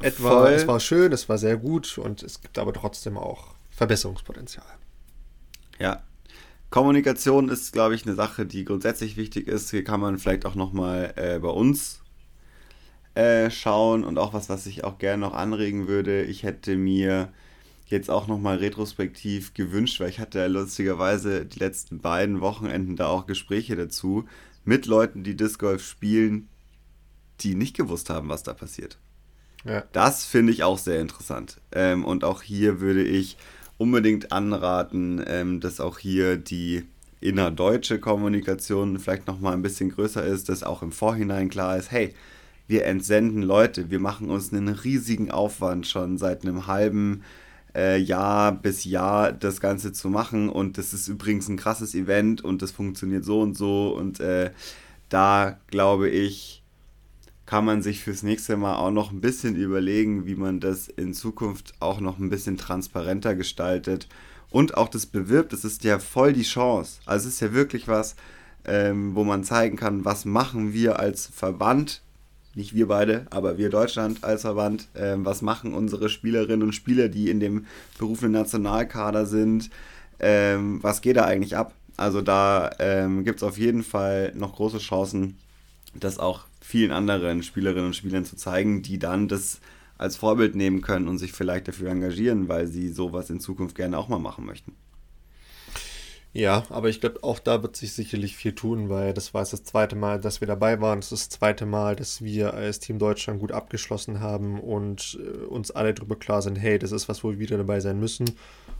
etwa, es war schön, es war sehr gut und es gibt aber trotzdem auch Verbesserungspotenzial. Ja. Kommunikation ist, glaube ich, eine Sache, die grundsätzlich wichtig ist. Hier kann man vielleicht auch nochmal äh, bei uns äh, schauen und auch was, was ich auch gerne noch anregen würde. Ich hätte mir jetzt auch nochmal retrospektiv gewünscht, weil ich hatte ja lustigerweise die letzten beiden Wochenenden da auch Gespräche dazu mit Leuten, die Disc Golf spielen, die nicht gewusst haben, was da passiert. Ja. Das finde ich auch sehr interessant. Ähm, und auch hier würde ich unbedingt anraten, ähm, dass auch hier die innerdeutsche Kommunikation vielleicht nochmal ein bisschen größer ist, dass auch im Vorhinein klar ist, hey, wir entsenden Leute, wir machen uns einen riesigen Aufwand schon seit einem halben äh, Jahr bis Jahr das Ganze zu machen. Und das ist übrigens ein krasses Event und das funktioniert so und so. Und äh, da glaube ich, kann man sich fürs nächste Mal auch noch ein bisschen überlegen, wie man das in Zukunft auch noch ein bisschen transparenter gestaltet und auch das bewirbt. Es ist ja voll die Chance. Also es ist ja wirklich was, ähm, wo man zeigen kann, was machen wir als Verband nicht wir beide, aber wir Deutschland als Verband, äh, was machen unsere Spielerinnen und Spieler, die in dem berufenen Nationalkader sind, ähm, was geht da eigentlich ab? Also da ähm, gibt es auf jeden Fall noch große Chancen, das auch vielen anderen Spielerinnen und Spielern zu zeigen, die dann das als Vorbild nehmen können und sich vielleicht dafür engagieren, weil sie sowas in Zukunft gerne auch mal machen möchten. Ja, aber ich glaube, auch da wird sich sicherlich viel tun, weil das war jetzt das zweite Mal, dass wir dabei waren. Das ist das zweite Mal, dass wir als Team Deutschland gut abgeschlossen haben und äh, uns alle darüber klar sind, hey, das ist was, wo wir wieder dabei sein müssen.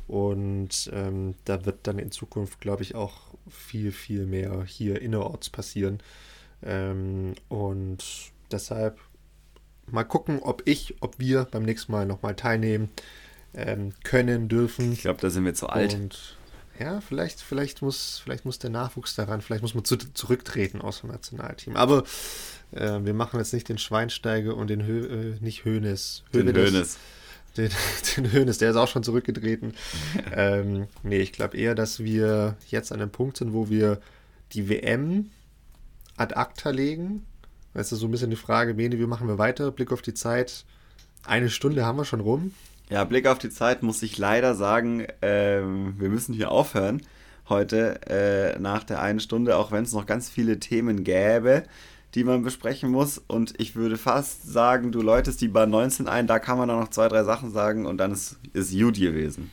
Und ähm, da wird dann in Zukunft, glaube ich, auch viel, viel mehr hier innerorts passieren. Ähm, und deshalb mal gucken, ob ich, ob wir beim nächsten Mal nochmal teilnehmen ähm, können, dürfen. Ich glaube, da sind wir zu alt. Und ja, vielleicht, vielleicht, muss, vielleicht muss der Nachwuchs daran, vielleicht muss man zu, zurücktreten aus dem Nationalteam. Aber äh, wir machen jetzt nicht den Schweinsteiger und den Hö, äh, nicht Hönes. Den Hönes. Den, den Hönes, der ist auch schon zurückgetreten. ähm, nee, ich glaube eher, dass wir jetzt an einem Punkt sind, wo wir die WM ad acta legen. Das ist so ein bisschen die Frage, wie machen wir weiter? Blick auf die Zeit. Eine Stunde haben wir schon rum. Ja, Blick auf die Zeit muss ich leider sagen, ähm, wir müssen hier aufhören heute äh, nach der einen Stunde, auch wenn es noch ganz viele Themen gäbe, die man besprechen muss. Und ich würde fast sagen, du läutest die Bahn 19 ein, da kann man dann noch zwei, drei Sachen sagen und dann ist, ist gut gewesen.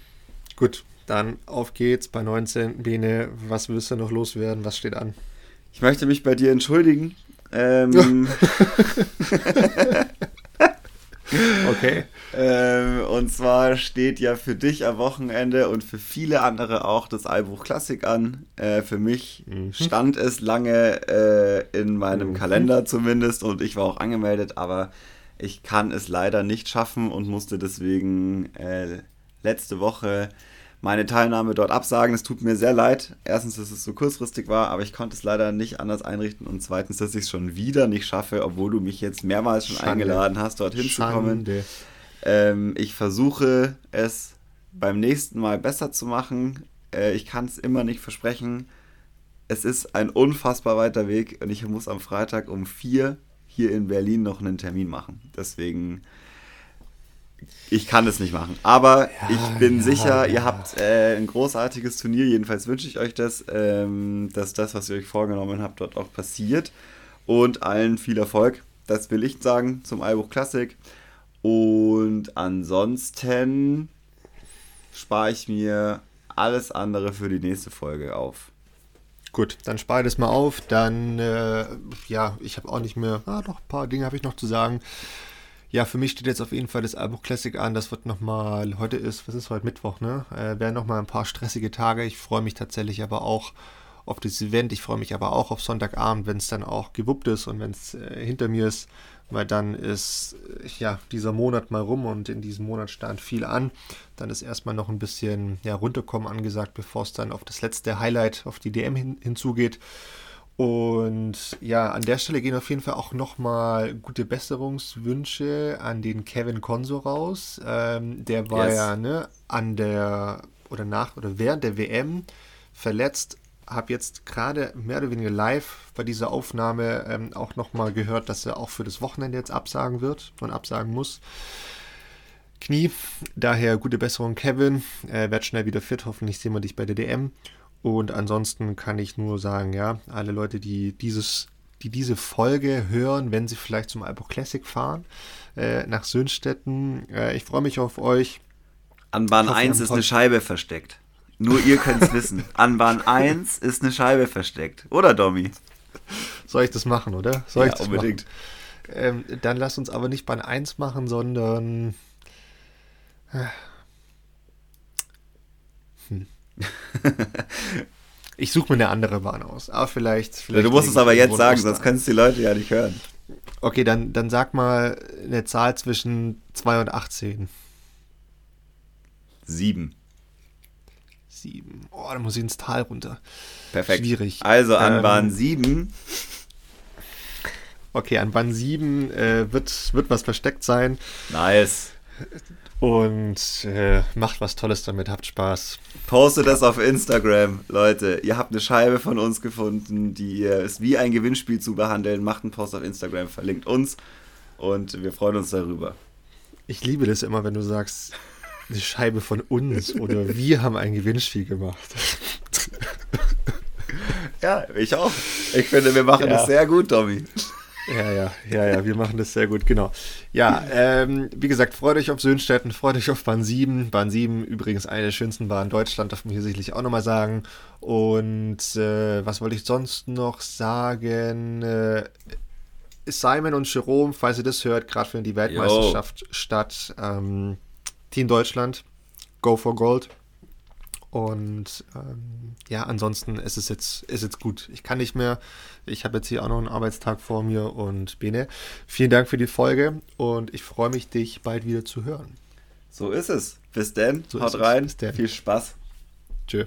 Gut, dann auf geht's bei 19. Bene, was willst du noch loswerden? Was steht an? Ich möchte mich bei dir entschuldigen. Ähm, okay. Ähm, und zwar steht ja für dich am Wochenende und für viele andere auch das Eibuch Klassik an. Äh, für mich mhm. stand es lange äh, in meinem mhm. Kalender zumindest und ich war auch angemeldet, aber ich kann es leider nicht schaffen und musste deswegen äh, letzte Woche meine Teilnahme dort absagen. Es tut mir sehr leid. Erstens, dass es so kurzfristig war, aber ich konnte es leider nicht anders einrichten. Und zweitens, dass ich es schon wieder nicht schaffe, obwohl du mich jetzt mehrmals schon Schande. eingeladen hast, dorthin Schande. zu kommen. Ähm, ich versuche es beim nächsten Mal besser zu machen. Äh, ich kann es immer nicht versprechen. Es ist ein unfassbar weiter Weg und ich muss am Freitag um vier hier in Berlin noch einen Termin machen. Deswegen, ich kann es nicht machen. Aber ja, ich bin ja, sicher, ja. ihr habt äh, ein großartiges Turnier. Jedenfalls wünsche ich euch das, ähm, dass das, was ihr euch vorgenommen habt, dort auch passiert. Und allen viel Erfolg. Das will ich sagen zum Eibuch Klassik. Und ansonsten spare ich mir alles andere für die nächste Folge auf. Gut, dann spare ich das mal auf. Dann, äh, ja, ich habe auch nicht mehr, ah, doch, ein paar Dinge habe ich noch zu sagen. Ja, für mich steht jetzt auf jeden Fall das Album Classic an. Das wird nochmal, heute ist, was ist heute, Mittwoch, ne? Äh, werden nochmal ein paar stressige Tage. Ich freue mich tatsächlich aber auch auf das Event. Ich freue mich aber auch auf Sonntagabend, wenn es dann auch gewuppt ist und wenn es äh, hinter mir ist weil dann ist ja dieser Monat mal rum und in diesem Monat stand viel an. Dann ist erstmal noch ein bisschen ja, runterkommen angesagt, bevor es dann auf das letzte Highlight, auf die DM hin, hinzugeht. Und ja, an der Stelle gehen auf jeden Fall auch nochmal gute Besserungswünsche an den Kevin Konso raus. Ähm, der war yes. ja ne, an der oder nach oder während der WM verletzt habe jetzt gerade mehr oder weniger live bei dieser Aufnahme ähm, auch nochmal gehört, dass er auch für das Wochenende jetzt absagen wird und absagen muss. Knie, daher gute Besserung, Kevin. Äh, werd schnell wieder fit. Hoffentlich sehen wir dich bei der DM. Und ansonsten kann ich nur sagen, ja, alle Leute, die dieses die diese Folge hören, wenn sie vielleicht zum Alpo Classic fahren, äh, nach Sönstetten. Äh, ich freue mich auf euch. An Bahn 1 ist eine Scheibe versteckt. Nur ihr könnt es wissen. An Bahn 1 ist eine Scheibe versteckt. Oder, Domi? Soll ich das machen, oder? Soll ja, ich das unbedingt. Ähm, dann lasst uns aber nicht Bahn 1 machen, sondern. Äh, hm. ich suche mir eine andere Bahn aus. Aber vielleicht. vielleicht du musst es aber jetzt sagen, sonst können es die Leute ja nicht hören. Okay, dann, dann sag mal eine Zahl zwischen 2 und 18. Sieben. Sieben. Oh, da muss ich ins Tal runter. Perfekt. Schwierig. Also an Ähm, Bahn 7. Okay, an Bahn 7 äh, wird, wird was versteckt sein Nice. Und äh, macht was Tolles damit, habt Spaß. Postet das auf Instagram, Leute. Ihr habt eine Scheibe von uns gefunden, die ist wie ein Gewinnspiel zu behandeln. Macht einen Post auf Instagram, verlinkt uns und wir freuen uns darüber. Ich liebe das immer, wenn du sagst, eine Scheibe von uns oder wir haben ein Gewinnspiel gemacht. Ja, ich auch. Ich finde, wir machen Ja. das sehr gut, Tommy. Ja, ja, ja, ja, wir machen das sehr gut, genau. Ja, ähm, wie gesagt, freut euch auf Söhnstetten, freut euch auf Bahn 7. Bahn 7 übrigens eine der schönsten Bahnen Deutschland, darf man hier sicherlich auch nochmal sagen. Und äh, was wollte ich sonst noch sagen? Äh, Simon und Jerome, falls ihr das hört, gerade findet die Weltmeisterschaft statt. Ähm, Team Deutschland, go for gold. Und ähm, ja, ansonsten ist es jetzt, ist jetzt gut. Ich kann nicht mehr. Ich habe jetzt hier auch noch einen Arbeitstag vor mir und Bene, vielen Dank für die Folge und ich freue mich, dich bald wieder zu hören. So ist es. Bis dann. So Haut rein. Bis dann. Viel Spaß. Tschö.